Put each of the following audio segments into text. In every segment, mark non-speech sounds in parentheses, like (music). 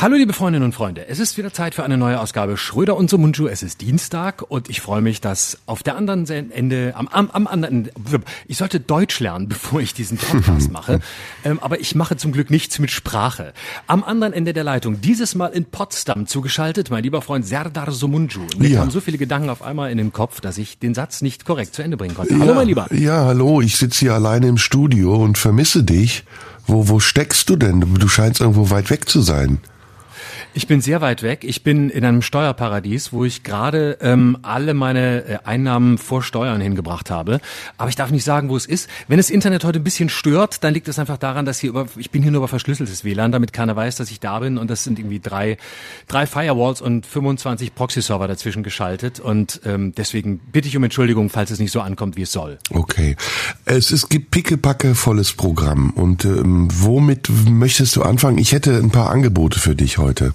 Hallo liebe Freundinnen und Freunde, es ist wieder Zeit für eine neue Ausgabe Schröder und Sumunju. Es ist Dienstag und ich freue mich, dass auf der anderen Ende, am, am, am anderen, ich sollte Deutsch lernen, (laughs) bevor ich diesen Podcast mache, ähm, aber ich mache zum Glück nichts mit Sprache. Am anderen Ende der Leitung, dieses Mal in Potsdam zugeschaltet, mein lieber Freund Serdar Sumunju. Mir Ja. kamen so viele Gedanken auf einmal in den Kopf, dass ich den Satz nicht korrekt zu Ende bringen konnte. Hallo ja, mein Lieber. Ja, hallo, ich sitze hier alleine im Studio und vermisse dich. Wo, wo steckst du denn? Du scheinst irgendwo weit weg zu sein. Ich bin sehr weit weg. Ich bin in einem Steuerparadies, wo ich gerade ähm, alle meine äh, Einnahmen vor Steuern hingebracht habe. Aber ich darf nicht sagen, wo es ist. Wenn das Internet heute ein bisschen stört, dann liegt es einfach daran, dass hier über, ich bin hier nur über verschlüsseltes WLAN, damit keiner weiß, dass ich da bin. Und das sind irgendwie drei, drei Firewalls und 25 Proxy-Server dazwischen geschaltet. Und ähm, deswegen bitte ich um Entschuldigung, falls es nicht so ankommt, wie es soll. Okay. Es, gibt pickepacke volles Programm. Und ähm, womit möchtest du anfangen? Ich hätte ein paar Angebote für dich heute.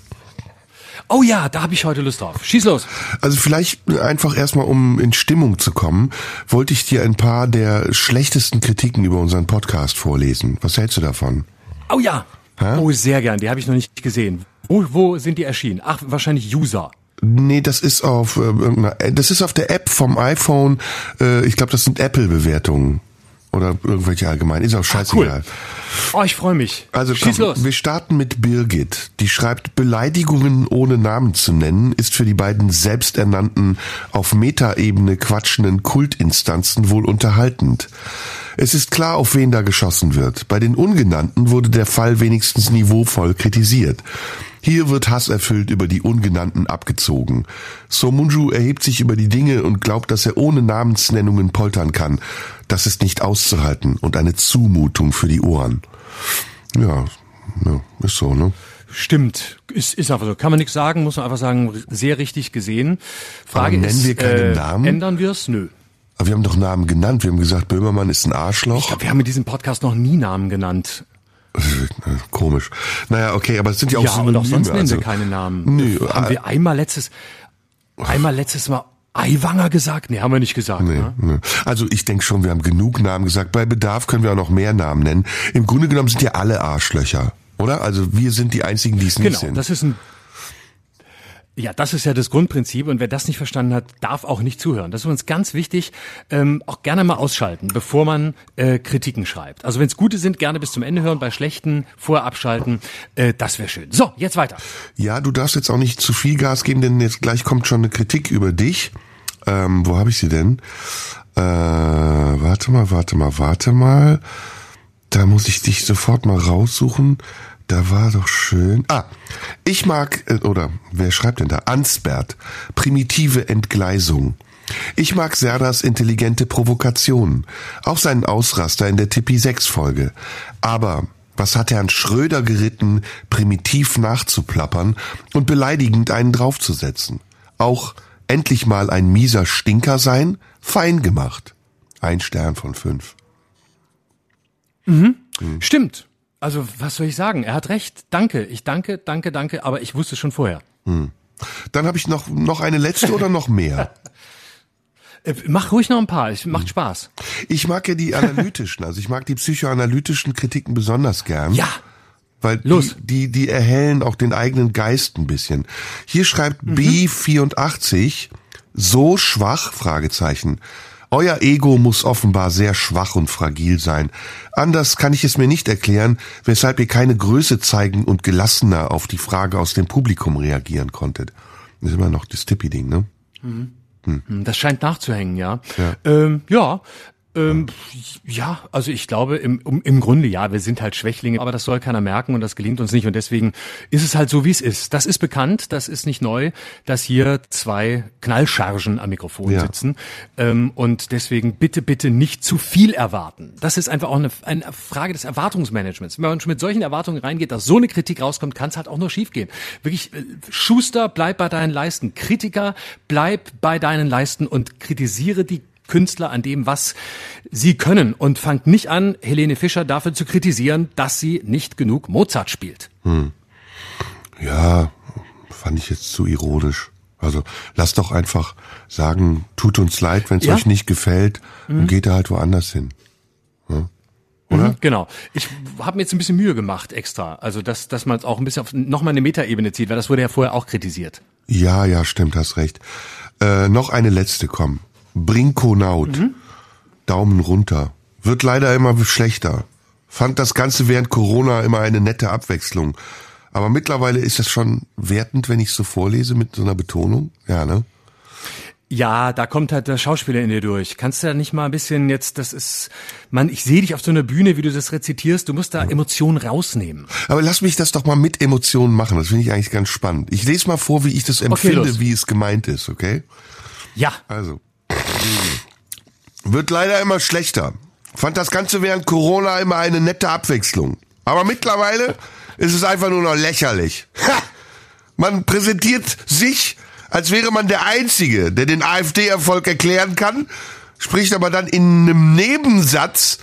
Oh ja, da habe ich heute Lust drauf. Schieß los. Also vielleicht einfach erstmal, um in Stimmung zu kommen, wollte ich dir ein paar der schlechtesten Kritiken über unseren Podcast vorlesen. Was hältst du davon? Oh ja. Hä? Oh, sehr gern. Die habe ich noch nicht gesehen. Wo, wo sind die erschienen? Ach, wahrscheinlich User. Nee, das ist auf äh, äh, das ist auf der App vom iPhone. Äh, ich glaube, das sind Apple-Bewertungen oder irgendwelche allgemein. Ist auch scheißegal. Oh, ich freue mich. Also Schieß komm, los. wir starten mit Birgit. Die schreibt, Beleidigungen ohne Namen zu nennen, ist für die beiden selbsternannten, auf Metaebene quatschenden Kultinstanzen wohl unterhaltend. Es ist klar, auf wen da geschossen wird. Bei den Ungenannten wurde der Fall wenigstens niveauvoll kritisiert. Hier wird hasserfüllt über die Ungenannten abgezogen. Somunju erhebt sich über die Dinge und glaubt, dass er ohne Namensnennungen poltern kann. Das ist nicht auszuhalten und eine Zumutung für die Ohren. Ja, ja ist so, ne? Stimmt. Ist, ist einfach so. Kann man nichts sagen, muss man einfach sagen, sehr richtig gesehen. Frage Aber nennen ist, wir keine äh, Namen? ändern wir es? Nö. Aber wir haben doch Namen genannt. Wir haben gesagt, Böhmermann ist ein Ich Arschloch. glaube, wir haben in diesem Podcast noch nie Namen genannt. Komisch. Naja, okay, aber es sind ja auch ja, und auch Synonyme. sonst nennen also, wir keine Namen. Nö, haben äh, wir einmal letztes, einmal letztes Mal Eiwanger gesagt? Nee, haben wir nicht gesagt. Nee, Ne? nee. Also ich denke schon, wir haben genug Namen gesagt. Bei Bedarf können wir auch noch mehr Namen nennen. Im Grunde genommen sind ja alle Arschlöcher, oder? Also wir sind die einzigen, die es nicht Genau, sind. das ist ein ja, das ist ja das Grundprinzip und wer das nicht verstanden hat, darf auch nicht zuhören. Das ist uns ganz wichtig, ähm, auch gerne mal ausschalten, bevor man äh, Kritiken schreibt. Also wenn es gute sind, gerne bis zum Ende hören, bei schlechten vorher abschalten, äh, das wäre schön. So, jetzt weiter. Ja, du darfst jetzt auch nicht zu viel Gas geben, denn jetzt gleich kommt schon eine Kritik über dich. Ähm, wo habe ich sie denn? Äh, warte mal, warte mal, warte mal. Da muss ich dich sofort mal raussuchen. Da war doch schön. Ah, ich mag, äh, oder wer schreibt denn da? Ansbert. Primitive Entgleisung. Ich mag Serdas intelligente Provokation. Auch seinen Ausraster in der Tippi 6 Folge. Aber was hat Herrn Schröder geritten, primitiv nachzuplappern und beleidigend einen draufzusetzen? Auch endlich mal ein mieser Stinker sein? Fein gemacht. Ein Stern von fünf. Stimmt. Also was soll ich sagen? Er hat recht. Danke. Ich danke, danke, danke. Aber ich wusste schon vorher. Dann habe ich noch, noch eine letzte oder noch mehr? (laughs) Äh, mach ruhig noch ein paar. Es macht Spaß. Ich mag ja die (laughs) analytischen, also ich mag die psychoanalytischen Kritiken besonders gern. Ja. Weil Los. Die, die, die erhellen auch den eigenen Geist ein bisschen. Hier schreibt B84, so schwach, Fragezeichen. Euer Ego muss offenbar sehr schwach und fragil sein. Anders kann ich es mir nicht erklären, weshalb ihr keine Größe zeigen und gelassener auf die Frage aus dem Publikum reagieren konntet. Das ist immer noch das Tippi-Ding, ne? Hm, Das scheint nachzuhängen, ja. Ja, ähm, ja. Ähm, ja, also ich glaube im, im Grunde ja, wir sind halt Schwächlinge, aber das soll keiner merken und das gelingt uns nicht und deswegen ist es halt so, wie es ist. Das ist bekannt, das ist nicht neu, dass hier zwei Knallchargen am Mikrofon Ja. sitzen ähm, und deswegen bitte, bitte nicht zu viel erwarten. Das ist einfach auch eine, eine Frage des Erwartungsmanagements. Wenn man schon mit solchen Erwartungen reingeht, dass so eine Kritik rauskommt, kann es halt auch nur schiefgehen. Wirklich, äh, Schuster, bleib bei deinen Leisten. Kritiker, bleib bei deinen Leisten und kritisiere die Künstler an dem, was sie können und fangt nicht an, Helene Fischer dafür zu kritisieren, dass sie nicht genug Mozart spielt. Ja, fand ich jetzt zu ironisch. Also lasst doch einfach sagen, tut uns leid, wenn es Ja. euch nicht gefällt und geht da halt woanders hin. oder? Mhm, genau. Ich habe mir jetzt ein bisschen Mühe gemacht extra. Also, dass, dass man es auch ein bisschen auf nochmal eine Metaebene zieht, weil das wurde ja vorher auch kritisiert. Ja, ja, stimmt, hast recht. Äh, noch eine letzte, komm. Brinkonaut. Mhm. Daumen runter. Wird leider immer schlechter. Fand das Ganze während Corona immer eine nette Abwechslung. Aber mittlerweile ist es schon wertend, wenn ich so vorlese mit so einer Betonung. Ja, ne? Ja, da kommt halt der Schauspieler in dir durch. Kannst du da nicht mal ein bisschen jetzt, das ist, man, ich sehe dich auf so einer Bühne, wie du das rezitierst, du musst da Emotionen rausnehmen. Aber lass mich das doch mal mit Emotionen machen. Das finde ich eigentlich ganz spannend. Ich lese mal vor, wie ich das empfinde, los. wie es gemeint ist, okay? Ja, Also. Wird leider immer schlechter. Fand das Ganze während Corona immer eine nette Abwechslung. Aber mittlerweile ist es einfach nur noch lächerlich. Ha! Man präsentiert sich, als wäre man der Einzige, der den AfD-Erfolg erklären kann, spricht aber dann in einem Nebensatz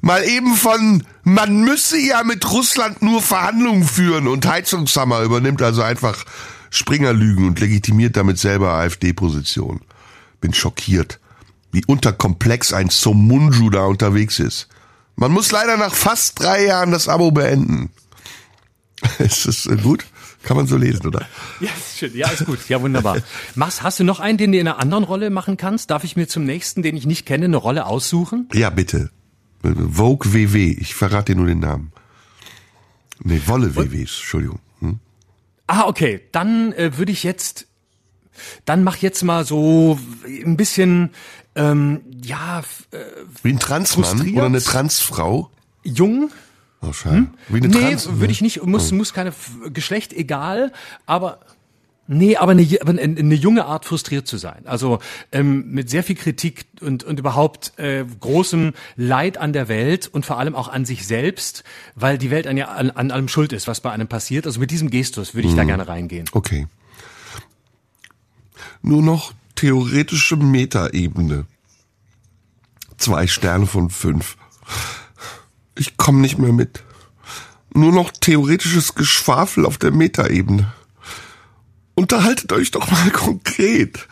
mal eben von, man müsse ja mit Russland nur Verhandlungen führen und Heizungshammer übernimmt also einfach Springerlügen und legitimiert damit selber AfD-Position. Bin schockiert, wie unterkomplex ein Somunju da unterwegs ist. Man muss leider nach fast drei Jahren das Abo beenden. (laughs) Ist das äh, gut? Kann man so lesen, oder? ja, ist schön. Ja, ist gut. Ja, wunderbar. Machst, hast du noch einen, den du in einer anderen Rolle machen kannst? Darf ich mir zum nächsten, den ich nicht kenne, eine Rolle aussuchen? Ja, bitte. Vogue WW. Ich verrate dir nur den Namen. Nee, Wolle WW, Entschuldigung. Hm? Ah, okay. Dann äh, würde ich jetzt, dann mach jetzt mal so ein bisschen, ähm, ja, äh, Wie ein Transmann oder eine Transfrau? jung. Oh, schade. Wie eine Nee, Trans würde ich nicht, muss, muss keine Geschlecht, egal, aber Nee, aber eine, aber eine, junge Art frustriert zu sein. Also ähm, mit sehr viel Kritik und, und überhaupt äh, großem Leid an der Welt und vor allem auch an sich selbst, weil die Welt an, an, an allem schuld ist, was bei einem passiert. Also mit diesem Gestus würde ich da gerne reingehen. Okay. Nur noch theoretische Metaebene. Zwei Sterne von fünf. Ich komme nicht mehr mit. Nur noch theoretisches Geschwafel auf der Metaebene. Unterhaltet euch doch mal (laughs) konkret.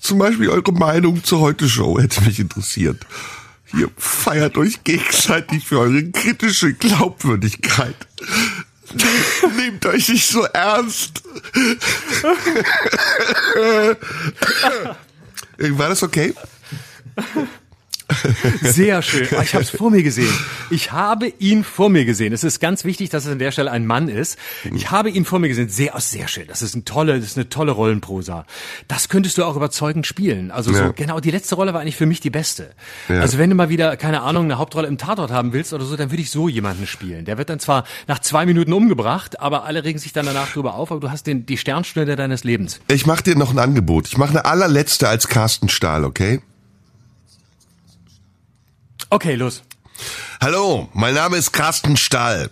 Zum Beispiel eure Meinung zur Heute-Show hätte mich interessiert. Ihr feiert euch gegenseitig für eure kritische Glaubwürdigkeit. (laughs) Nehmt euch nicht so ernst. (laughs) War das okay? (laughs) Sehr schön. Ah, Ich habe es vor mir gesehen. Ich habe ihn vor mir gesehen. Es ist ganz wichtig, dass es an der Stelle ein Mann ist. Ich habe ihn vor mir gesehen. Sehr, sehr schön. Das ist ein tolle, das ist eine tolle Rollenprosa. Das könntest du auch überzeugend spielen. Also Ja. so genau. Die letzte Rolle war eigentlich für mich die beste. Ja. Also wenn du mal wieder keine Ahnung eine Hauptrolle im Tatort haben willst oder so, dann würde ich so jemanden spielen. Der wird dann zwar nach zwei Minuten umgebracht, aber alle regen sich dann danach drüber auf. Aber du hast den die Sternstunde deines Lebens. Ich mache dir noch ein Angebot. Ich mache eine allerletzte als Carsten Stahl, okay? Okay, los. Hallo, mein Name ist Carsten Stahl.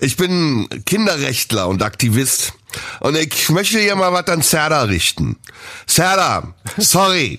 Ich bin Kinderrechtler und Aktivist. Und ich möchte hier mal was an Serda richten. Serda, sorry.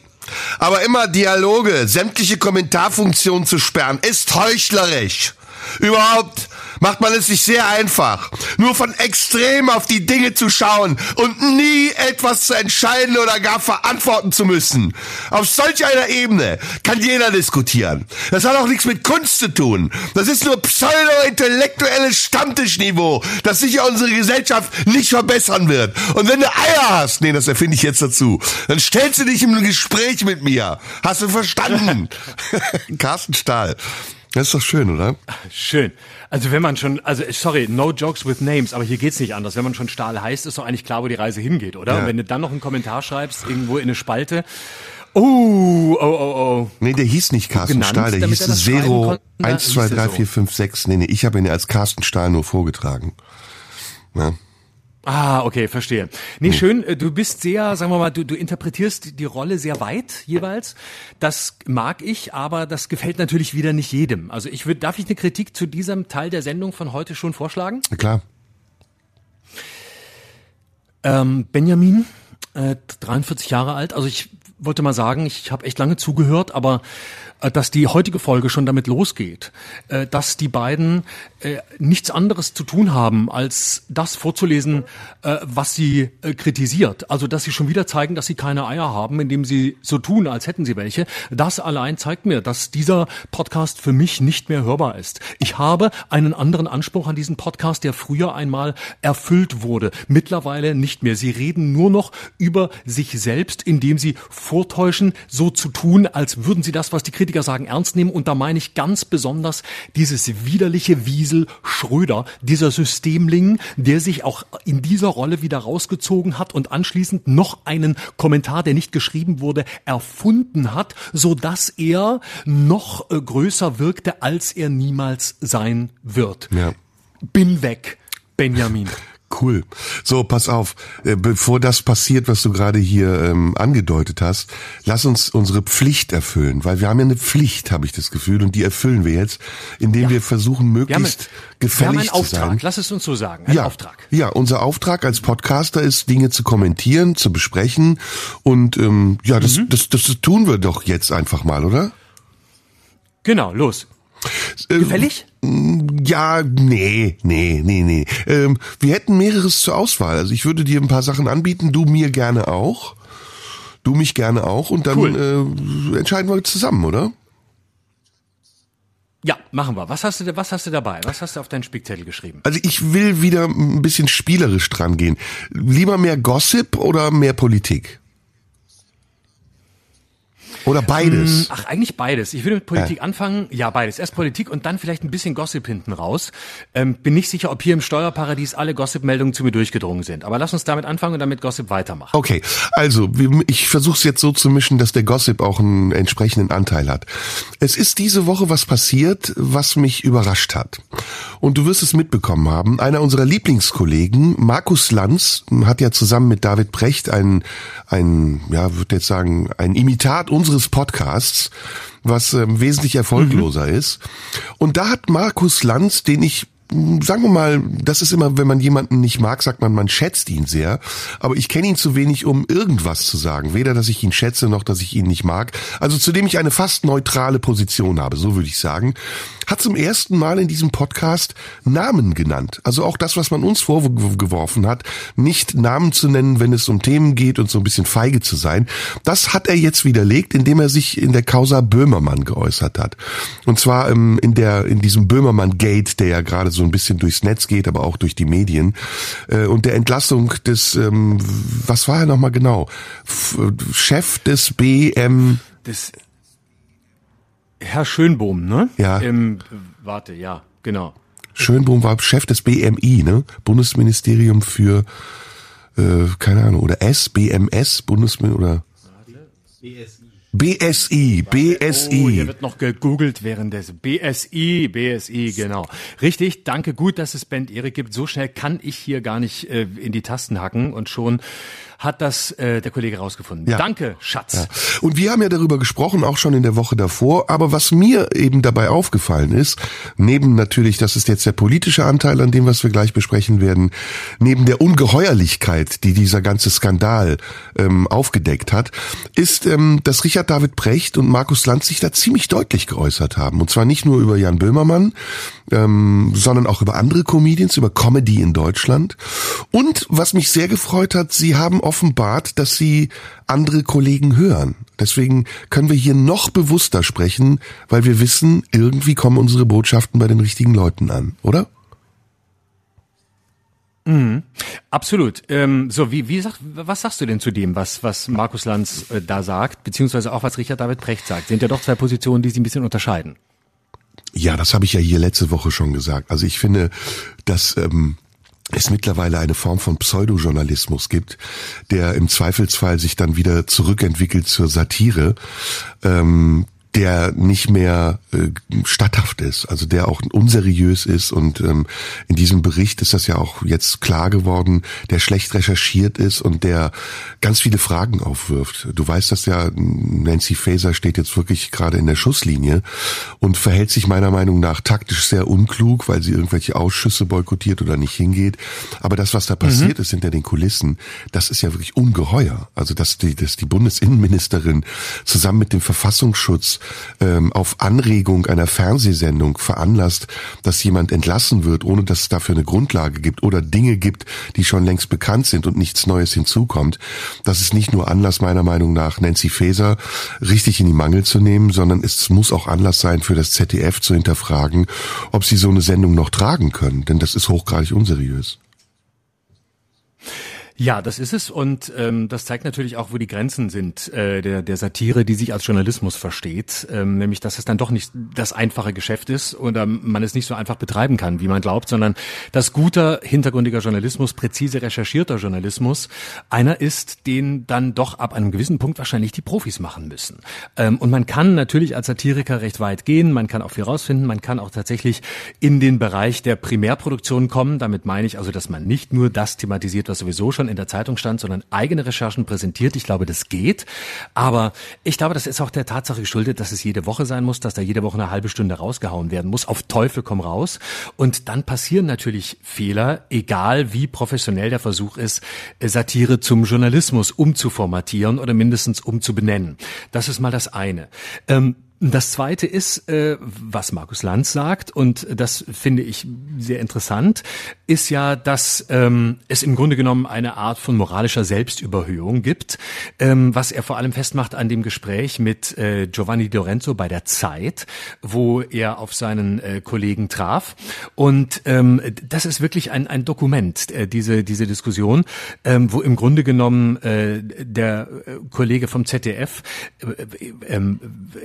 Aber immer Dialoge, sämtliche Kommentarfunktionen zu sperren, ist heuchlerisch. Überhaupt macht man es sich sehr einfach, nur von extrem auf die Dinge zu schauen und nie etwas zu entscheiden oder gar verantworten zu müssen. Auf solch einer Ebene kann jeder diskutieren. Das hat auch nichts mit Kunst zu tun. Das ist nur pseudo-intellektuelles Stammtischniveau, das sicher unsere Gesellschaft nicht verbessern wird. Und wenn du Eier hast, nee, das erfinde ich jetzt dazu, dann stellst du dich im Gespräch mit mir. Hast du verstanden? (laughs) Carsten Stahl. Das ist doch schön, oder? Schön. Also wenn man schon, also sorry, no jokes with names, aber hier geht's nicht anders. Wenn man schon Stahl heißt, ist doch eigentlich klar, wo die Reise hingeht, oder? Ja. Und wenn du dann noch einen Kommentar schreibst, irgendwo in eine Spalte, oh, oh, oh, oh. Nee, der hieß nicht Carsten genannt, Stahl, der hieß er Zero konnte? Na, 1, 2, hieß er 3, so. 4, 5, 6. Nee, nee, ich habe ihn als Carsten Stahl nur vorgetragen. Ja. Ah, okay, verstehe. Nee, schön, äh, du bist sehr, sagen wir mal, du, du interpretierst die Rolle sehr weit jeweils. Das mag ich, aber das gefällt natürlich wieder nicht jedem. Also ich würde, darf ich eine Kritik zu diesem Teil der Sendung von heute schon vorschlagen? Na klar. Ähm, Benjamin, äh, 43 Jahre alt. Also ich wollte mal sagen, ich habe echt lange zugehört, aber dass die heutige Folge schon damit losgeht, äh, dass die beiden äh, nichts anderes zu tun haben, als das vorzulesen, was sie kritisiert. Also, dass sie schon wieder zeigen, dass sie keine Eier haben, indem sie so tun, als hätten sie welche. Das allein zeigt mir, dass dieser Podcast für mich nicht mehr hörbar ist. Ich habe einen anderen Anspruch an diesen Podcast, der früher einmal erfüllt wurde. Mittlerweile nicht mehr. Sie reden nur noch über sich selbst, indem sie vortäuschen, so zu tun, als würden sie das, was die Kritiker Politiker sagen, ernst nehmen. Und da meine ich ganz besonders dieses widerliche Wiesel Schröder, dieser Systemling, der sich auch in dieser Rolle wieder rausgezogen hat und anschließend noch einen Kommentar, der nicht geschrieben wurde, erfunden hat, so dass er noch äh, größer wirkte, als er niemals sein wird. Ja. Bin weg, Benjamin. Cool. So, pass auf, äh, bevor das passiert, was du gerade hier ähm, angedeutet hast, lass uns unsere Pflicht erfüllen, weil wir haben ja eine Pflicht, habe ich das Gefühl, und die erfüllen wir jetzt, indem ja. wir versuchen, möglichst wir gefällig wir haben einen zu Auftrag. sein. Lass es uns so sagen, ein ja, Auftrag. Ja, unser Auftrag als Podcaster ist, Dinge zu kommentieren, zu besprechen und ähm, ja, das, mhm. das, das, das tun wir doch jetzt einfach mal, oder? Genau, los. Äh, Gefällig? Ja, nee, nee, nee, nee. Ähm, wir hätten mehreres zur Auswahl. Also ich würde dir ein paar Sachen anbieten, du mir gerne auch. Du mich gerne auch und dann cool. äh, entscheiden wir zusammen, oder? Ja, machen wir. Was hast du, was hast du dabei? Was hast du auf deinen Spickzettel geschrieben? Also ich will wieder ein bisschen spielerisch dran gehen. Lieber mehr Gossip oder mehr Politik? Oder beides? Mm, ach, eigentlich beides. Ich würde mit Politik ja. anfangen. Ja, beides. Erst Politik und dann vielleicht ein bisschen Gossip hinten raus. Ähm, bin nicht sicher, ob hier im Steuerparadies alle Gossip-Meldungen zu mir durchgedrungen sind. Aber lass uns damit anfangen und damit Gossip weitermachen. Okay, also ich versuche es jetzt so zu mischen, dass der Gossip auch einen entsprechenden Anteil hat. Es ist diese Woche was passiert, was mich überrascht hat. Und du wirst es mitbekommen haben. Einer unserer Lieblingskollegen, Markus Lanz, hat ja zusammen mit David Brecht ein, ein ja, würde jetzt sagen, ein Imitat unseres unseres Podcasts, was ähm, wesentlich erfolgloser mhm. ist. Und da hat Markus Lanz, den ich sagen wir mal, das ist immer, wenn man jemanden nicht mag, sagt man, man schätzt ihn sehr. Aber ich kenne ihn zu wenig, um irgendwas zu sagen. Weder, dass ich ihn schätze, noch, dass ich ihn nicht mag. Also zudem ich eine fast neutrale Position habe, so würde ich sagen hat zum ersten Mal in diesem Podcast Namen genannt. Also auch das, was man uns vorgeworfen hat, nicht Namen zu nennen, wenn es um Themen geht und so ein bisschen feige zu sein. Das hat er jetzt widerlegt, indem er sich in der Causa Böhmermann geäußert hat. Und zwar ähm, in der in diesem Böhmermann-Gate, der ja gerade so ein bisschen durchs Netz geht, aber auch durch die Medien. Äh, und der Entlassung des, ähm, was war er nochmal genau? F Chef des BM. Des Herr Schönbohm, ne? Ja. Im, warte, ja, genau. Schönbohm war Chef des BMI, ne? Bundesministerium für, äh, keine Ahnung, oder S, BMS, Bundesministerium, oder? BSI. BSI, BSI. Oh, hier wird noch gegoogelt während des BSI, BSI, genau. Richtig, danke, gut, dass es Band Erik gibt. So schnell kann ich hier gar nicht äh, in die Tasten hacken und schon hat das äh, der Kollege rausgefunden. Ja. Danke, Schatz. Ja. Und wir haben ja darüber gesprochen, auch schon in der Woche davor. Aber was mir eben dabei aufgefallen ist, neben natürlich, das ist jetzt der politische Anteil an dem, was wir gleich besprechen werden, neben der Ungeheuerlichkeit, die dieser ganze Skandal ähm, aufgedeckt hat, ist, ähm, dass Richard David Precht und Markus Lanz sich da ziemlich deutlich geäußert haben. Und zwar nicht nur über Jan Böhmermann, ähm, sondern auch über andere Comedians, über Comedy in Deutschland. Und was mich sehr gefreut hat, sie haben offenbart, dass sie andere Kollegen hören. Deswegen können wir hier noch bewusster sprechen, weil wir wissen, irgendwie kommen unsere Botschaften bei den richtigen Leuten an, oder? Mhm. Absolut. Ähm, so, wie, wie sagt, was sagst du denn zu dem, was, was Markus Lanz äh, da sagt, beziehungsweise auch was Richard David Precht sagt? Sind ja doch zwei Positionen, die sich ein bisschen unterscheiden. Ja, das habe ich ja hier letzte Woche schon gesagt. Also ich finde, dass ähm, es mittlerweile eine Form von Pseudojournalismus gibt, der im Zweifelsfall sich dann wieder zurückentwickelt zur Satire. Ähm, der nicht mehr äh, statthaft ist, also der auch unseriös ist und ähm, in diesem Bericht ist das ja auch jetzt klar geworden, der schlecht recherchiert ist und der ganz viele Fragen aufwirft. Du weißt das ja, Nancy Faeser steht jetzt wirklich gerade in der Schusslinie und verhält sich meiner Meinung nach taktisch sehr unklug, weil sie irgendwelche Ausschüsse boykottiert oder nicht hingeht. Aber das, was da passiert mhm. ist hinter den Kulissen, das ist ja wirklich ungeheuer. Also dass die, dass die Bundesinnenministerin zusammen mit dem Verfassungsschutz ähm, auf Anregung einer Fernsehsendung veranlasst, dass jemand entlassen wird, ohne dass es dafür eine Grundlage gibt oder Dinge gibt, die schon längst bekannt sind und nichts Neues hinzukommt. Das ist nicht nur Anlass meiner Meinung nach, Nancy Faeser richtig in die Mangel zu nehmen, sondern es muss auch Anlass sein für das ZDF zu hinterfragen, ob sie so eine Sendung noch tragen können, denn das ist hochgradig unseriös. Ja, das ist es und ähm, das zeigt natürlich auch, wo die Grenzen sind äh, der, der Satire, die sich als Journalismus versteht, ähm, nämlich dass es dann doch nicht das einfache Geschäft ist oder man es nicht so einfach betreiben kann, wie man glaubt, sondern dass guter, hintergründiger Journalismus, präzise recherchierter Journalismus einer ist, den dann doch ab einem gewissen Punkt wahrscheinlich die Profis machen müssen. Ähm, und man kann natürlich als Satiriker recht weit gehen, man kann auch viel rausfinden, man kann auch tatsächlich in den Bereich der Primärproduktion kommen. Damit meine ich also, dass man nicht nur das thematisiert, was sowieso schon in der Zeitung stand, sondern eigene Recherchen präsentiert. Ich glaube, das geht. Aber ich glaube, das ist auch der Tatsache geschuldet, dass es jede Woche sein muss, dass da jede Woche eine halbe Stunde rausgehauen werden muss. Auf Teufel komm raus. Und dann passieren natürlich Fehler, egal wie professionell der Versuch ist, Satire zum Journalismus umzuformatieren oder mindestens umzubenennen. Das ist mal das eine. Ähm, das zweite ist, äh, was Markus Lanz sagt, und das finde ich sehr interessant, ist ja, dass ähm, es im Grunde genommen eine Art von moralischer Selbstüberhöhung gibt, ähm, was er vor allem festmacht an dem Gespräch mit äh, Giovanni Lorenzo bei der Zeit, wo er auf seinen äh, Kollegen traf. Und ähm, das ist wirklich ein, ein Dokument, diese, diese Diskussion, ähm, wo im Grunde genommen äh, der Kollege vom ZDF, äh, äh,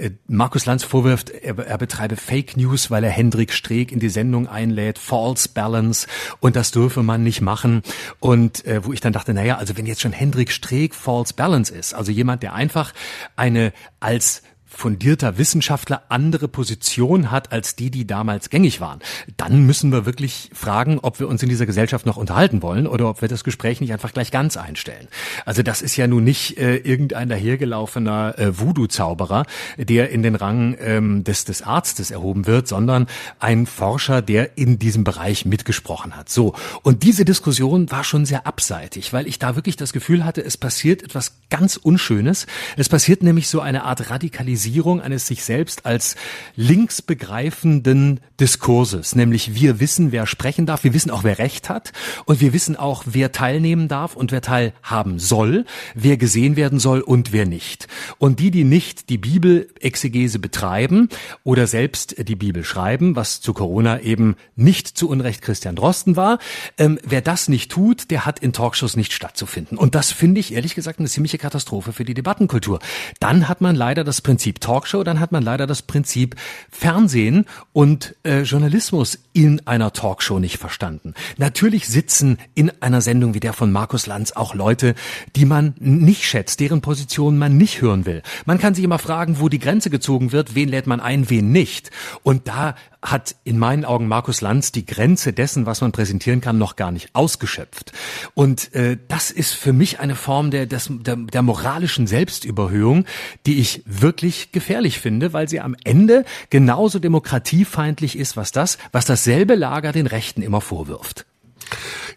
äh, Markus Lanz vorwirft, er, er betreibe Fake News, weil er Hendrik Streeck in die Sendung einlädt, False Balance und das dürfe man nicht machen. Und äh, wo ich dann dachte, naja, also wenn jetzt schon Hendrik Streeck False Balance ist, also jemand, der einfach eine als fundierter Wissenschaftler andere Position hat als die, die damals gängig waren, dann müssen wir wirklich fragen, ob wir uns in dieser Gesellschaft noch unterhalten wollen oder ob wir das Gespräch nicht einfach gleich ganz einstellen. Also das ist ja nun nicht äh, irgendein dahergelaufener äh, Voodoo-Zauberer, der in den Rang ähm, des, des Arztes erhoben wird, sondern ein Forscher, der in diesem Bereich mitgesprochen hat. So. Und diese Diskussion war schon sehr abseitig, weil ich da wirklich das Gefühl hatte, es passiert etwas ganz Unschönes. Es passiert nämlich so eine Art Radikalisierung Normalisierung eines sich selbst als links begreifenden Diskurses, nämlich wir wissen, wer sprechen darf, wir wissen auch, wer Recht hat und wir wissen auch, wer teilnehmen darf und wer teilhaben soll, wer gesehen werden soll und wer nicht. Und die, die nicht die Bibelexegese betreiben oder selbst die Bibel schreiben, was zu Corona eben nicht zu Unrecht Christian Drosten war, ähm, wer das nicht tut, der hat in Talkshows nicht stattzufinden. Und das finde ich ehrlich gesagt eine ziemliche Katastrophe für die Debattenkultur. Dann hat man leider das Prinzip Prinzip Talkshow, dann hat man leider das Prinzip Fernsehen und äh, Journalismus in einer Talkshow nicht verstanden. Natürlich sitzen in einer Sendung wie der von Markus Lanz auch Leute, die man nicht schätzt, deren Position man nicht hören will. Man kann sich immer fragen, wo die Grenze gezogen wird, wen lädt man ein, wen nicht. Und da hat in meinen Augen Markus Lanz die Grenze dessen, was man präsentieren kann, noch gar nicht ausgeschöpft. Und äh, das ist für mich eine Form der, des, der, der moralischen Selbstüberhöhung, die ich wirklich gefährlich finde, weil sie am Ende genauso demokratiefeindlich ist, was das, was dasselbe Lager den Rechten immer vorwirft.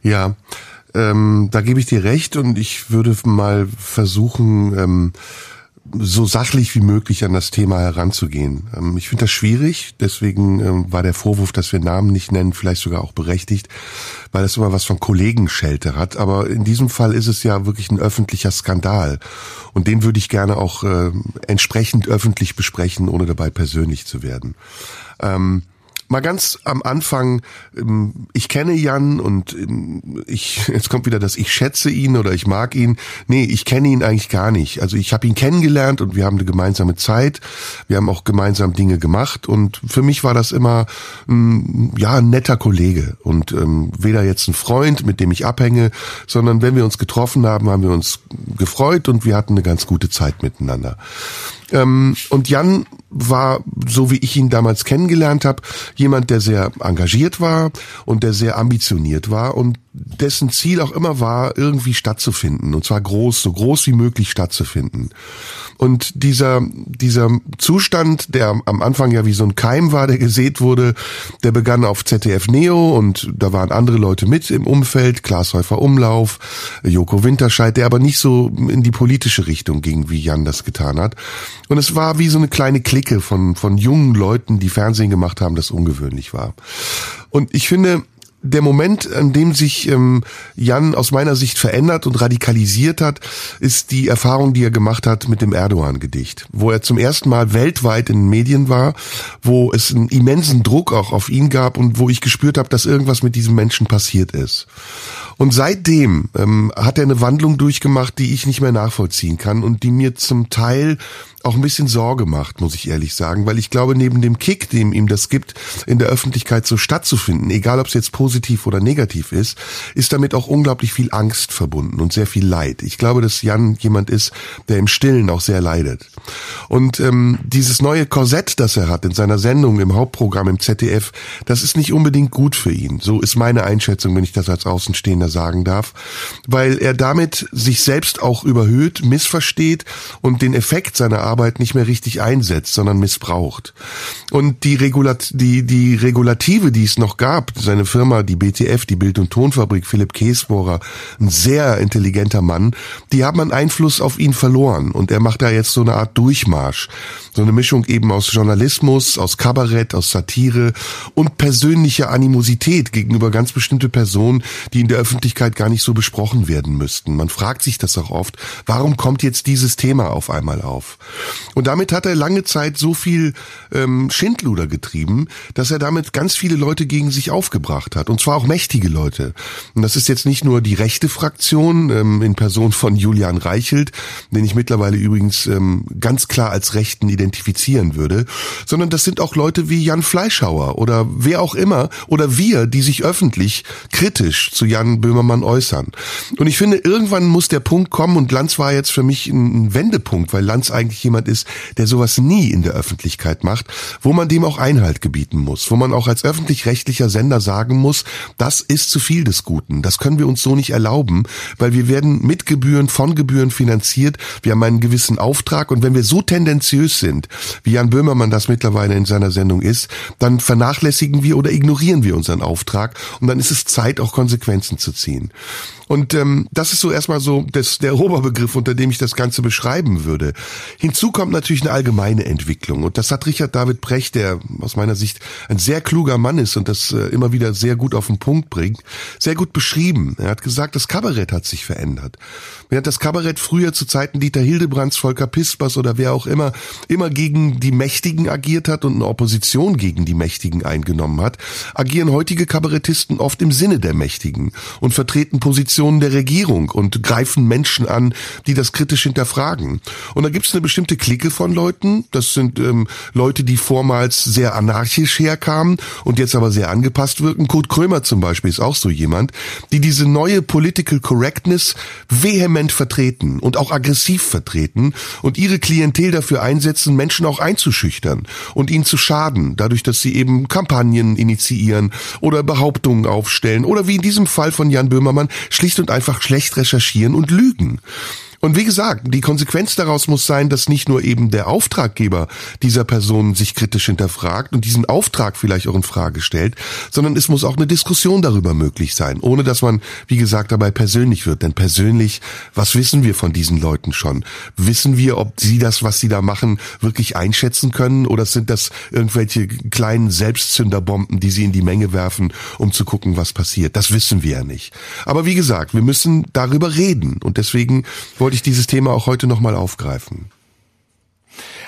Ja, ähm, da gebe ich dir recht und ich würde mal versuchen, ähm, so sachlich wie möglich an das Thema heranzugehen. Ähm, ich finde das schwierig, deswegen ähm, war der Vorwurf, dass wir Namen nicht nennen, vielleicht sogar auch berechtigt, weil das immer was von Kollegenschelte hat. Aber in diesem Fall ist es ja wirklich ein öffentlicher Skandal. Und den würde ich gerne auch äh, entsprechend öffentlich besprechen, ohne dabei persönlich zu werden. Ähm, mal ganz am Anfang, ähm, ich kenne Jan und ähm, ich, (laughs) jetzt kommt wieder das, ich schätze ihn oder ich mag ihn. Nee, ich kenne ihn eigentlich gar nicht. Also ich habe ihn kennengelernt und wir haben eine gemeinsame Zeit. Wir haben auch gemeinsam Dinge gemacht und für mich war das immer, ähm, ja, ein netter Kollege und weder jetzt ein Freund, mit dem ich abhänge, sondern wenn wir uns getroffen haben, haben wir uns gefreut und wir hatten eine ganz gute Zeit miteinander. Ähm, und Jan war, so wie ich ihn damals kennengelernt habe, jemand, der sehr engagiert war und der sehr ambitioniert war und dessen Ziel auch immer war, irgendwie stattzufinden. Und zwar groß, so groß wie möglich stattzufinden. Und dieser, dieser Zustand, der am Anfang ja wie so ein Keim war, der gesät wurde, der begann auf ZDF Neo und da waren andere Leute mit im Umfeld, Klaas Häufer Umlauf, Joko Winterscheid, der aber nicht so in die politische Richtung ging, wie Jan das getan hat. Und es war wie so eine kleine Clique von, von jungen Leuten, die Fernsehen gemacht haben, das ungewöhnlich war. Und ich finde, der Moment, an dem sich ähm, Jan aus meiner Sicht verändert und radikalisiert hat, ist die Erfahrung, die er gemacht hat mit dem Erdogan-Gedicht, wo er zum ersten Mal weltweit in den Medien war, wo es einen immensen Druck auch auf ihn gab und wo ich gespürt habe, dass irgendwas mit diesem Menschen passiert ist. Und seitdem ähm, hat er eine Wandlung durchgemacht, die ich nicht mehr nachvollziehen kann und die mir zum Teil auch ein bisschen Sorge macht, muss ich ehrlich sagen, weil ich glaube, neben dem Kick, dem ihm das gibt, in der Öffentlichkeit so stattzufinden, egal ob es jetzt positiv oder negativ ist, ist damit auch unglaublich viel Angst verbunden und sehr viel Leid. Ich glaube, dass Jan jemand ist, der im Stillen auch sehr leidet. Und ähm, dieses neue Korsett, das er hat in seiner Sendung im Hauptprogramm im ZDF, das ist nicht unbedingt gut für ihn. So ist meine Einschätzung, wenn ich das als Außenstehender sagen darf, weil er damit sich selbst auch überhöht, missversteht und den Effekt seiner Arbeit nicht mehr richtig einsetzt, sondern missbraucht. Und die, Regulat die, die Regulative, die es noch gab, seine Firma, die BTF, die Bild- und Tonfabrik, Philipp Käsbohrer, ein sehr intelligenter Mann, die haben einen Einfluss auf ihn verloren. Und er macht da jetzt so eine Art Durchmarsch. So eine Mischung eben aus Journalismus, aus Kabarett, aus Satire und persönlicher Animosität gegenüber ganz bestimmte Personen, die in der Öffentlichkeit gar nicht so besprochen werden müssten. Man fragt sich das auch oft, warum kommt jetzt dieses Thema auf einmal auf? Und damit hat er lange Zeit so viel ähm, Schindluder getrieben, dass er damit ganz viele Leute gegen sich aufgebracht hat. Und zwar auch mächtige Leute. Und das ist jetzt nicht nur die rechte Fraktion ähm, in Person von Julian Reichelt, den ich mittlerweile übrigens ähm, ganz klar als Rechten identifizieren würde, sondern das sind auch Leute wie Jan Fleischhauer oder wer auch immer oder wir, die sich öffentlich kritisch zu Jan Böhmermann äußern. Und ich finde, irgendwann muss der Punkt kommen und Lanz war jetzt für mich ein Wendepunkt, weil Lanz eigentlich jemand ist, der sowas nie in der Öffentlichkeit macht, wo man dem auch Einhalt gebieten muss, wo man auch als öffentlich-rechtlicher Sender sagen muss, das ist zu viel des Guten, das können wir uns so nicht erlauben, weil wir werden mit Gebühren, von Gebühren finanziert, wir haben einen gewissen Auftrag und wenn wir so tendenziös sind, wie Jan Böhmermann das mittlerweile in seiner Sendung ist, dann vernachlässigen wir oder ignorieren wir unseren Auftrag und dann ist es Zeit, auch Konsequenzen zu ziehen. Und ähm, das ist so erstmal so das, der Oberbegriff, unter dem ich das Ganze beschreiben würde. Hinzu kommt natürlich eine allgemeine Entwicklung. Und das hat Richard David Brecht, der aus meiner Sicht ein sehr kluger Mann ist und das äh, immer wieder sehr gut auf den Punkt bringt, sehr gut beschrieben. Er hat gesagt, das Kabarett hat sich verändert. Während das Kabarett früher zu Zeiten Dieter Hildebrands, Volker Pispers oder wer auch immer immer gegen die Mächtigen agiert hat und eine Opposition gegen die Mächtigen eingenommen hat, agieren heutige Kabarettisten oft im Sinne der Mächtigen und vertreten Positionen der Regierung und greifen Menschen an, die das kritisch hinterfragen. Und da gibt es eine bestimmte Clique von Leuten, das sind ähm, Leute, die vormals sehr anarchisch herkamen und jetzt aber sehr angepasst wirken. Kurt Krömer zum Beispiel ist auch so jemand, die diese neue Political Correctness vehement vertreten und auch aggressiv vertreten und ihre Klientel dafür einsetzen, Menschen auch einzuschüchtern und ihnen zu schaden, dadurch, dass sie eben Kampagnen initiieren oder Behauptungen aufstellen oder wie in diesem Fall von Jan Böhmermann schlicht und einfach schlecht recherchieren und lügen. Und wie gesagt, die Konsequenz daraus muss sein, dass nicht nur eben der Auftraggeber dieser Person sich kritisch hinterfragt und diesen Auftrag vielleicht auch in Frage stellt, sondern es muss auch eine Diskussion darüber möglich sein, ohne dass man, wie gesagt, dabei persönlich wird. Denn persönlich, was wissen wir von diesen Leuten schon? Wissen wir, ob sie das, was sie da machen, wirklich einschätzen können oder sind das irgendwelche kleinen Selbstzünderbomben, die sie in die Menge werfen, um zu gucken, was passiert? Das wissen wir ja nicht. Aber wie gesagt, wir müssen darüber reden und deswegen wollte wollte ich dieses Thema auch heute nochmal aufgreifen.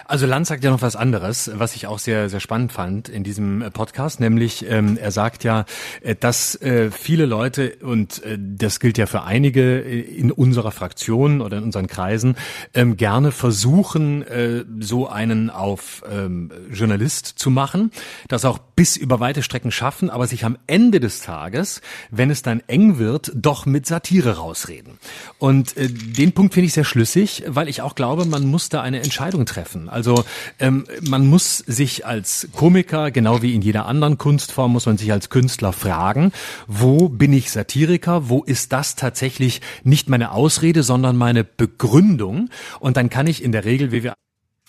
Also Lanz sagt ja noch was anderes, was ich auch sehr, sehr spannend fand in diesem äh, Podcast, nämlich ähm, er sagt ja, äh, dass äh, viele Leute, und äh, das gilt ja für einige äh, in unserer Fraktion oder in unseren Kreisen, ähm, gerne versuchen, äh, so einen auf ähm, Journalist zu machen, das auch bis über weite Strecken schaffen, aber sich am Ende des Tages, wenn es dann eng wird, doch mit Satire rausreden. Und äh, den Punkt finde ich sehr schlüssig, weil ich auch glaube, man muss da eine Entscheidung treffen. Also ähm, man muss sich als Komiker, genau wie in jeder anderen Kunstform, muss man sich als Künstler fragen, wo bin ich Satiriker, wo ist das tatsächlich nicht meine Ausrede, sondern meine Begründung. Und dann kann ich in der Regel, wie wir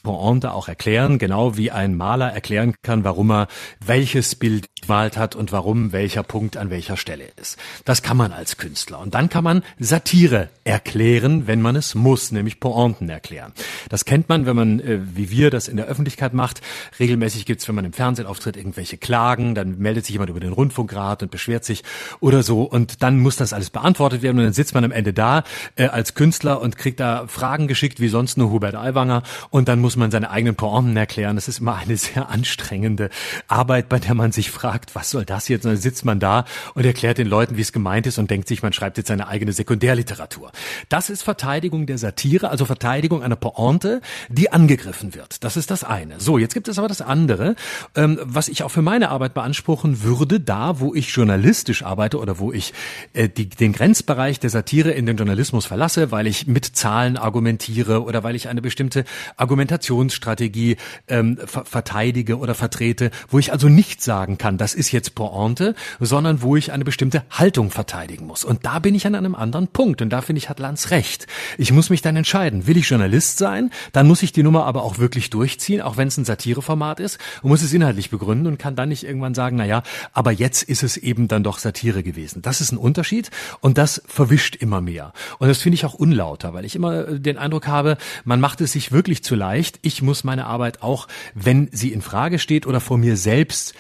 Pointe auch erklären, genau wie ein Maler erklären kann, warum er welches Bild gemalt hat und warum welcher Punkt an welcher Stelle ist. Das kann man als Künstler. Und dann kann man Satire erklären, wenn man es muss, nämlich Pointen erklären. Das kennt man, wenn man, äh, wie wir das in der Öffentlichkeit macht. Regelmäßig gibt's, wenn man im Fernsehen auftritt, irgendwelche Klagen, dann meldet sich jemand über den Rundfunkrat und beschwert sich oder so. Und dann muss das alles beantwortet werden und dann sitzt man am Ende da äh, als Künstler und kriegt da Fragen geschickt, wie sonst nur Hubert Aiwanger. Und dann muss man seine eigenen Pointen erklären. Das ist immer eine sehr anstrengende Arbeit, bei der man sich fragt, was soll das jetzt? Und dann sitzt man da und erklärt den Leuten, wie es gemeint ist und denkt sich, man schreibt jetzt seine eigene Sekundärliteratur. Das ist Verteidigung der Satire, also Verteidigung einer Pointe, die angegriffen wird. Das ist das eine. So, jetzt gibt es aber das andere, ähm, was ich auch für meine Arbeit beanspruchen würde, da wo ich journalistisch arbeite oder wo ich äh, die, den Grenzbereich der Satire in den Journalismus verlasse, weil ich mit Zahlen argumentiere oder weil ich eine bestimmte Argumentation Kommunikationsstrategie ähm, ver verteidige oder vertrete, wo ich also nicht sagen kann, das ist jetzt Pointe, sondern wo ich eine bestimmte Haltung verteidigen muss. Und da bin ich an einem anderen Punkt und da finde ich, hat Lanz recht. Ich muss mich dann entscheiden, will ich Journalist sein, dann muss ich die Nummer aber auch wirklich durchziehen, auch wenn es ein Satireformat ist und muss es inhaltlich begründen und kann dann nicht irgendwann sagen, na ja, aber jetzt ist es eben dann doch Satire gewesen. Das ist ein Unterschied und das verwischt immer mehr. Und das finde ich auch unlauter, weil ich immer den Eindruck habe, man macht es sich wirklich zu leicht, ich muss meine Arbeit auch, wenn sie in Frage steht oder vor mir selbst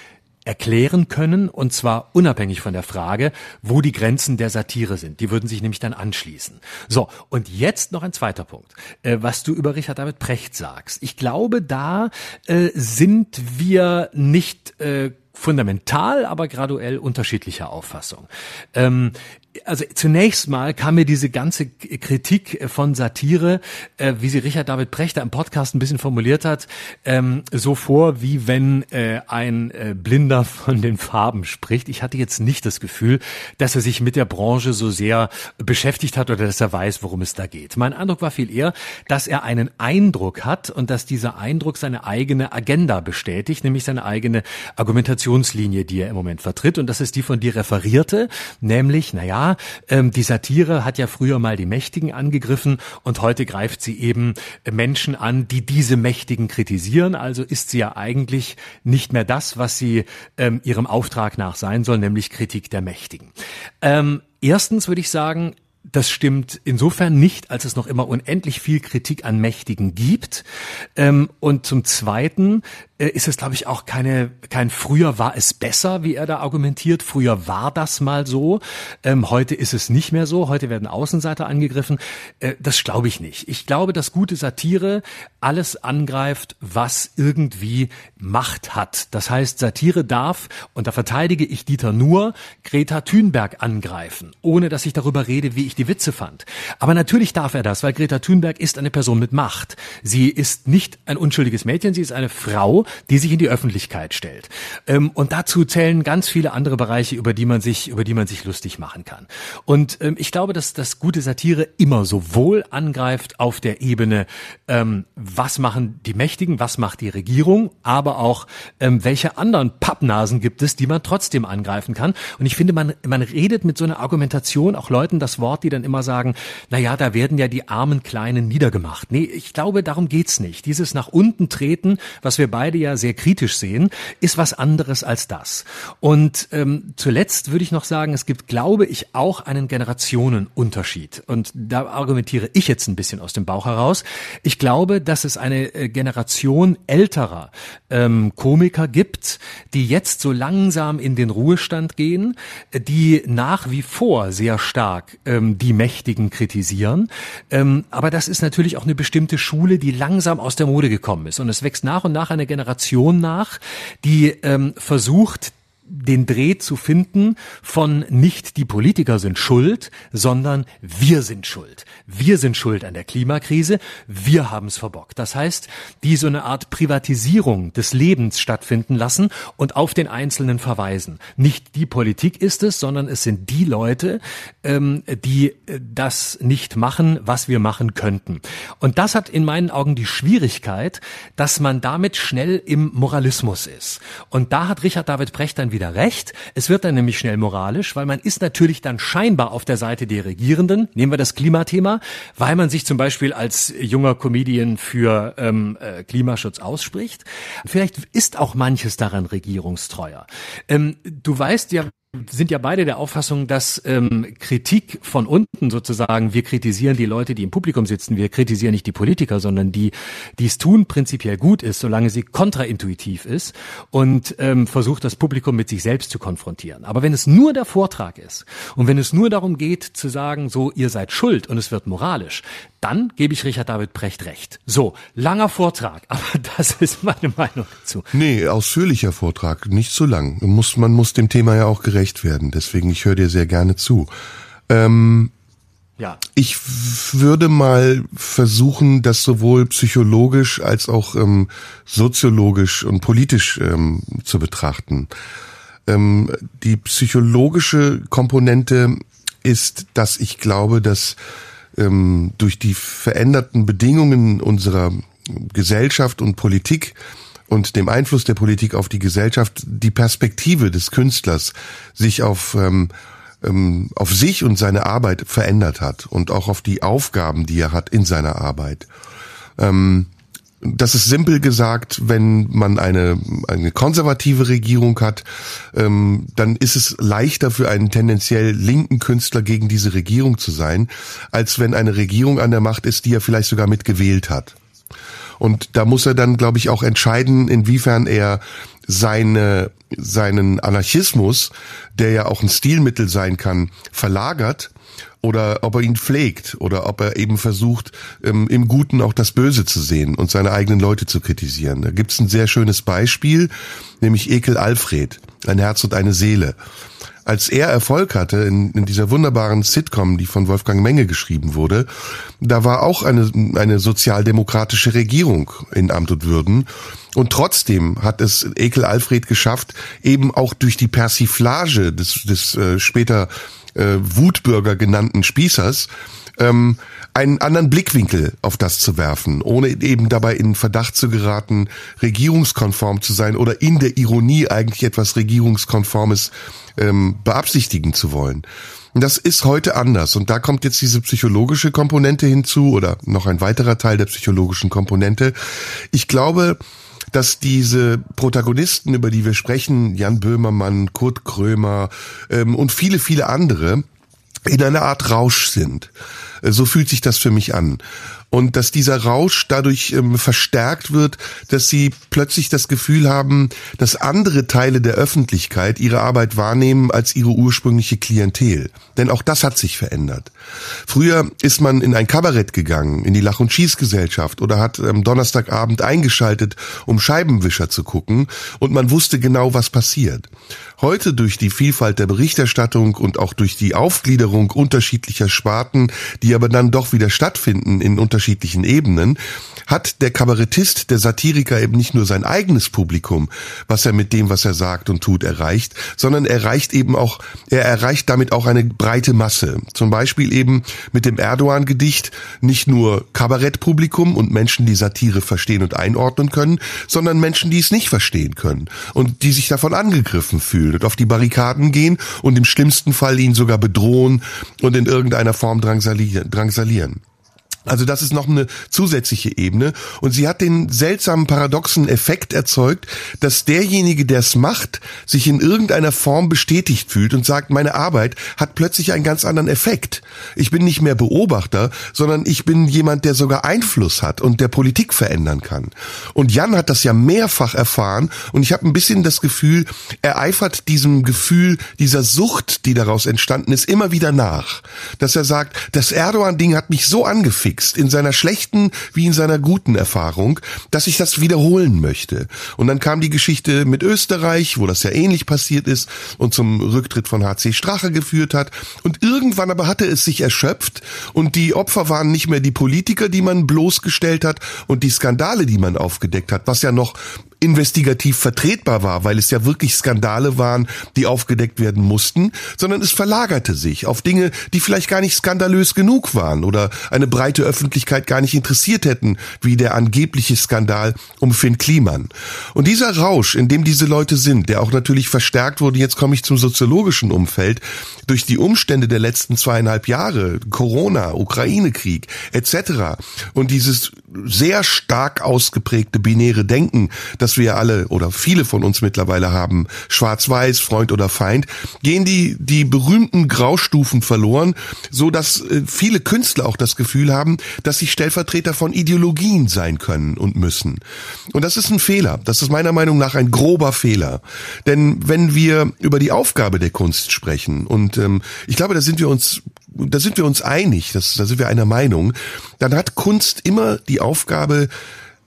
erklären können, und zwar unabhängig von der Frage, wo die Grenzen der Satire sind. Die würden sich nämlich dann anschließen. So, und jetzt noch ein zweiter Punkt, äh, was du über Richard David Precht sagst. Ich glaube, da äh, sind wir nicht äh, fundamental, aber graduell unterschiedlicher Auffassung. Ähm, also zunächst mal kam mir diese ganze Kritik von Satire, äh, wie sie Richard David Prechter im Podcast ein bisschen formuliert hat, ähm, so vor, wie wenn äh, ein äh, Blinder von den Farben spricht. Ich hatte jetzt nicht das Gefühl, dass er sich mit der Branche so sehr beschäftigt hat oder dass er weiß, worum es da geht. Mein Eindruck war viel eher, dass er einen Eindruck hat und dass dieser Eindruck seine eigene Agenda bestätigt, nämlich seine eigene Argumentationslinie, die er im Moment vertritt. Und das ist die von dir referierte, nämlich, naja, ähm, die Satire hat ja früher mal die Mächtigen angegriffen und heute greift sie eben Menschen an, die diese Mächtigen kritisieren. Also ist sie ja eigentlich nicht mehr das, was sie ähm, ihrem Auftrag nach sein soll, nämlich Kritik der Mächtigen. Ähm, erstens würde ich sagen, das stimmt insofern nicht, als es noch immer unendlich viel Kritik an Mächtigen gibt. Ähm, und zum Zweiten äh, ist es, glaube ich, auch keine, kein früher war es besser, wie er da argumentiert. Früher war das mal so. Ähm, heute ist es nicht mehr so. Heute werden Außenseiter angegriffen. Äh, das glaube ich nicht. Ich glaube, dass gute Satire alles angreift, was irgendwie Macht hat. Das heißt, Satire darf, und da verteidige ich Dieter nur, Greta Thunberg angreifen, ohne dass ich darüber rede, wie ich die Witze fand. Aber natürlich darf er das, weil Greta Thunberg ist eine Person mit Macht. Sie ist nicht ein unschuldiges Mädchen, sie ist eine Frau, die sich in die Öffentlichkeit stellt. Ähm, und dazu zählen ganz viele andere Bereiche, über die man sich, über die man sich lustig machen kann. Und ähm, ich glaube, dass das gute Satire immer sowohl angreift auf der Ebene, ähm, was machen die Mächtigen, was macht die Regierung, aber auch welche anderen Pappnasen gibt es, die man trotzdem angreifen kann. Und ich finde, man, man redet mit so einer Argumentation auch Leuten das Wort, die dann immer sagen, na ja, da werden ja die armen Kleinen niedergemacht. Nee, ich glaube, darum geht's nicht. Dieses nach unten treten, was wir beide ja sehr kritisch sehen, ist was anderes als das. Und ähm, zuletzt würde ich noch sagen, es gibt, glaube ich, auch einen Generationenunterschied. Und da argumentiere ich jetzt ein bisschen aus dem Bauch heraus. Ich glaube, dass es eine äh, Generation älterer ähm, Komiker gibt, die jetzt so langsam in den Ruhestand gehen, die nach wie vor sehr stark ähm, die Mächtigen kritisieren. Ähm, aber das ist natürlich auch eine bestimmte Schule, die langsam aus der Mode gekommen ist. Und es wächst nach und nach eine Generation nach, die ähm, versucht, den Dreh zu finden von nicht die Politiker sind schuld, sondern wir sind schuld. Wir sind schuld an der Klimakrise, wir haben es verbockt. Das heißt, die so eine Art Privatisierung des Lebens stattfinden lassen und auf den Einzelnen verweisen. Nicht die Politik ist es, sondern es sind die Leute, ähm, die äh, das nicht machen, was wir machen könnten. Und das hat in meinen Augen die Schwierigkeit, dass man damit schnell im Moralismus ist. Und da hat Richard David Brecht dann wieder recht. Es wird dann nämlich schnell moralisch, weil man ist natürlich dann scheinbar auf der Seite der Regierenden. Nehmen wir das Klimathema, weil man sich zum Beispiel als junger Comedian für ähm, äh, Klimaschutz ausspricht. Vielleicht ist auch manches daran regierungstreuer. Ähm, du weißt ja, sind ja beide der Auffassung, dass ähm, Kritik von unten sozusagen, wir kritisieren die Leute, die im Publikum sitzen, wir kritisieren nicht die Politiker, sondern die, die es tun, prinzipiell gut ist, solange sie kontraintuitiv ist und ähm, versucht, das Publikum mit sich selbst zu konfrontieren. Aber wenn es nur der Vortrag ist und wenn es nur darum geht zu sagen, so, ihr seid schuld und es wird moralisch, dann gebe ich Richard David Brecht recht. So, langer Vortrag, (laughs) aber das ist meine Meinung dazu. Nee, ausführlicher Vortrag, nicht zu lang. Man muss, man muss dem Thema ja auch gerecht werden. Deswegen, ich höre dir sehr gerne zu. Ähm, ja. Ich würde mal versuchen, das sowohl psychologisch als auch ähm, soziologisch und politisch ähm, zu betrachten. Ähm, die psychologische Komponente ist, dass ich glaube, dass ähm, durch die veränderten Bedingungen unserer Gesellschaft und Politik und dem Einfluss der Politik auf die Gesellschaft die Perspektive des Künstlers sich auf ähm, ähm, auf sich und seine Arbeit verändert hat und auch auf die Aufgaben, die er hat in seiner Arbeit. Ähm, das ist simpel gesagt, wenn man eine, eine konservative Regierung hat, ähm, dann ist es leichter für einen tendenziell linken Künstler gegen diese Regierung zu sein, als wenn eine Regierung an der Macht ist, die er vielleicht sogar mitgewählt hat. Und da muss er dann, glaube ich, auch entscheiden, inwiefern er seine, seinen Anarchismus, der ja auch ein Stilmittel sein kann, verlagert oder ob er ihn pflegt oder ob er eben versucht, ähm, im Guten auch das Böse zu sehen und seine eigenen Leute zu kritisieren. Da gibt's ein sehr schönes Beispiel, nämlich Ekel Alfred, ein Herz und eine Seele. Als er Erfolg hatte in, in dieser wunderbaren Sitcom, die von Wolfgang Menge geschrieben wurde, da war auch eine, eine sozialdemokratische Regierung in Amt und Würden. Und trotzdem hat es Ekel Alfred geschafft, eben auch durch die Persiflage des, des äh, später äh, Wutbürger genannten Spießers, ähm, einen anderen Blickwinkel auf das zu werfen, ohne eben dabei in Verdacht zu geraten, regierungskonform zu sein oder in der Ironie eigentlich etwas regierungskonformes ähm, beabsichtigen zu wollen. Das ist heute anders und da kommt jetzt diese psychologische Komponente hinzu oder noch ein weiterer Teil der psychologischen Komponente. Ich glaube, dass diese Protagonisten, über die wir sprechen, Jan Böhmermann, Kurt Krömer ähm, und viele, viele andere, in einer Art Rausch sind. So fühlt sich das für mich an und dass dieser Rausch dadurch ähm, verstärkt wird, dass sie plötzlich das Gefühl haben, dass andere Teile der Öffentlichkeit ihre Arbeit wahrnehmen als ihre ursprüngliche Klientel. Denn auch das hat sich verändert. Früher ist man in ein Kabarett gegangen, in die Lach- und Schießgesellschaft oder hat am Donnerstagabend eingeschaltet, um Scheibenwischer zu gucken und man wusste genau, was passiert. Heute durch die Vielfalt der Berichterstattung und auch durch die Aufgliederung unterschiedlicher Sparten, die aber dann doch wieder stattfinden in unterschiedlichen Ebenen, hat der Kabarettist, der Satiriker eben nicht nur sein eigenes Publikum, was er mit dem, was er sagt und tut, erreicht, sondern erreicht eben auch, er erreicht damit auch eine breite Masse. Zum Beispiel eben mit dem Erdogan-Gedicht nicht nur Kabarettpublikum und Menschen, die Satire verstehen und einordnen können, sondern Menschen, die es nicht verstehen können und die sich davon angegriffen fühlen und auf die Barrikaden gehen und im schlimmsten Fall ihn sogar bedrohen und in irgendeiner Form drangsalieren. Also das ist noch eine zusätzliche Ebene. Und sie hat den seltsamen paradoxen Effekt erzeugt, dass derjenige, der es macht, sich in irgendeiner Form bestätigt fühlt und sagt, meine Arbeit hat plötzlich einen ganz anderen Effekt. Ich bin nicht mehr Beobachter, sondern ich bin jemand, der sogar Einfluss hat und der Politik verändern kann. Und Jan hat das ja mehrfach erfahren und ich habe ein bisschen das Gefühl, er eifert diesem Gefühl, dieser Sucht, die daraus entstanden ist, immer wieder nach. Dass er sagt, das Erdogan-Ding hat mich so angefickt, häufigst in seiner schlechten wie in seiner guten Erfahrung, dass ich das wiederholen möchte. Und dann kam die Geschichte mit Österreich, wo das ja ähnlich passiert ist und zum Rücktritt von HC Strache geführt hat. Und irgendwann aber hatte es sich erschöpft und die Opfer waren nicht mehr die Politiker, die man bloßgestellt hat und die Skandale, die man aufgedeckt hat, was ja noch investigativ vertretbar war, weil es ja wirklich Skandale waren, die aufgedeckt werden mussten, sondern es verlagerte sich auf Dinge, die vielleicht gar nicht skandalös genug waren oder eine breite Öffentlichkeit gar nicht interessiert hätten, wie der angebliche Skandal um Finn Kliman. Und dieser Rausch, in dem diese Leute sind, der auch natürlich verstärkt wurde, jetzt komme ich zum soziologischen Umfeld, durch die Umstände der letzten zweieinhalb Jahre, Corona, Ukraine-Krieg etc. und dieses sehr stark ausgeprägte binäre Denken, das wir alle oder viele von uns mittlerweile haben, schwarz-weiß, Freund oder Feind, gehen die, die berühmten Graustufen verloren, so dass äh, viele Künstler auch das Gefühl haben, dass sie Stellvertreter von Ideologien sein können und müssen. Und das ist ein Fehler. Das ist meiner Meinung nach ein grober Fehler. Denn wenn wir über die Aufgabe der Kunst sprechen und ähm, ich glaube, da sind wir uns da sind wir uns einig, das, da sind wir einer Meinung, dann hat Kunst immer die Aufgabe,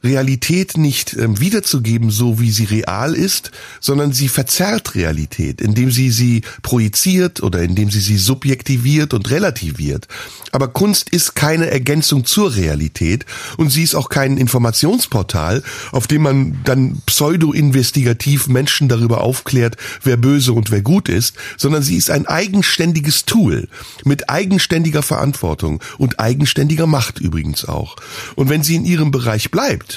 Realität nicht ähm, wiederzugeben, so wie sie real ist, sondern sie verzerrt Realität, indem sie sie projiziert oder indem sie sie subjektiviert und relativiert. Aber Kunst ist keine Ergänzung zur Realität und sie ist auch kein Informationsportal, auf dem man dann pseudo-investigativ Menschen darüber aufklärt, wer böse und wer gut ist, sondern sie ist ein eigenständiges Tool mit eigenständiger Verantwortung und eigenständiger Macht übrigens auch. Und wenn sie in ihrem Bereich bleibt,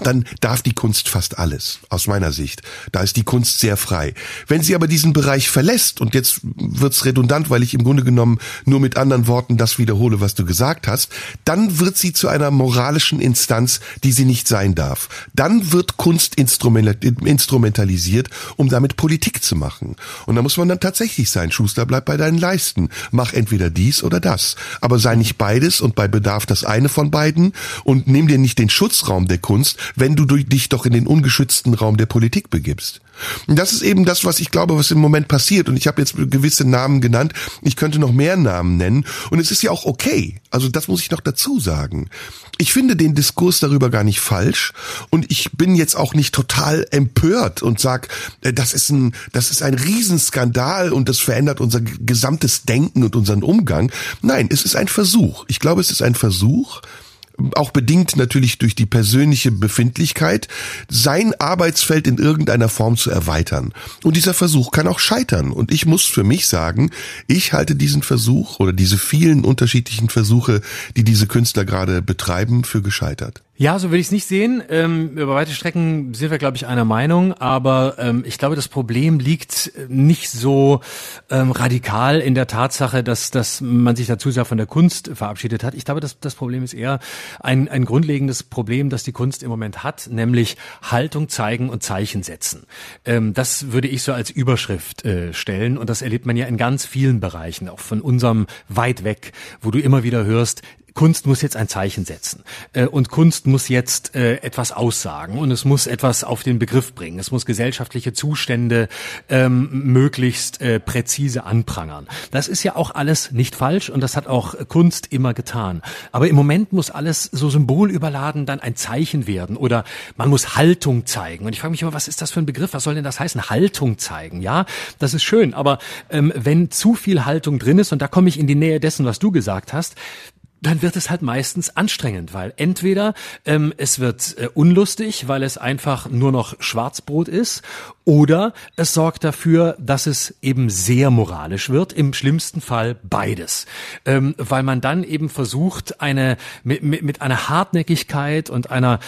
dann darf die Kunst fast alles, aus meiner Sicht. Da ist die Kunst sehr frei. Wenn sie aber diesen Bereich verlässt, und jetzt wird's redundant, weil ich im Grunde genommen nur mit anderen Worten das wiederhole, was du gesagt hast, dann wird sie zu einer moralischen Instanz, die sie nicht sein darf. Dann wird Kunst instrumentalisiert, um damit Politik zu machen. Und da muss man dann tatsächlich sein, Schuster, bleib bei deinen Leisten. Mach entweder dies oder das. Aber sei nicht beides und bei Bedarf das eine von beiden und nimm dir nicht den Schutzraum der Kunst, wenn du dich doch in den ungeschützten Raum der Politik begibst. Und das ist eben das, was ich glaube, was im Moment passiert. Und ich habe jetzt gewisse Namen genannt. Ich könnte noch mehr Namen nennen. Und es ist ja auch okay. Also das muss ich noch dazu sagen. Ich finde den Diskurs darüber gar nicht falsch. Und ich bin jetzt auch nicht total empört und sag, äh, das ist ein, das ist ein Riesenskandal und das verändert unser gesamtes Denken und unseren Umgang. Nein, es ist ein Versuch. Ich glaube, es ist ein Versuch, auch bedingt natürlich durch die persönliche Befindlichkeit, sein Arbeitsfeld in irgendeiner Form zu erweitern. Und dieser Versuch kann auch scheitern. Und ich muss für mich sagen, ich halte diesen Versuch oder diese vielen unterschiedlichen Versuche, die diese Künstler gerade betreiben, für gescheitert. Ja, so würde ich es nicht sehen. Ähm, über weite Strecken sind wir, glaube ich, einer Meinung. Aber ähm, ich glaube, das Problem liegt nicht so ähm, radikal in der Tatsache, dass, dass man sich dazu sehr von der Kunst verabschiedet hat. Ich glaube, das, das Problem ist eher ein, ein grundlegendes Problem, das die Kunst im Moment hat, nämlich Haltung zeigen und Zeichen setzen. Ähm, das würde ich so als Überschrift äh, stellen. Und das erlebt man ja in ganz vielen Bereichen, auch von unserem weit weg, wo du immer wieder hörst, Kunst muss jetzt ein Zeichen setzen äh, und Kunst muss jetzt äh, etwas aussagen und es muss etwas auf den Begriff bringen. Es muss gesellschaftliche Zustände ähm, möglichst äh, präzise anprangern. Das ist ja auch alles nicht falsch und das hat auch Kunst immer getan. Aber im Moment muss alles so symbolüberladen dann ein Zeichen werden oder man muss Haltung zeigen. Und ich frage mich immer, was ist das für ein Begriff? Was soll denn das heißen? Haltung zeigen, ja? Das ist schön, aber ähm, wenn zu viel Haltung drin ist und da komme ich in die Nähe dessen, was du gesagt hast, dann wird es halt meistens anstrengend, weil entweder ähm, es wird äh, unlustig, weil es einfach nur noch Schwarzbrot ist, oder es sorgt dafür, dass es eben sehr moralisch wird, im schlimmsten Fall beides, ähm, weil man dann eben versucht, eine mit, mit, mit einer Hartnäckigkeit und einer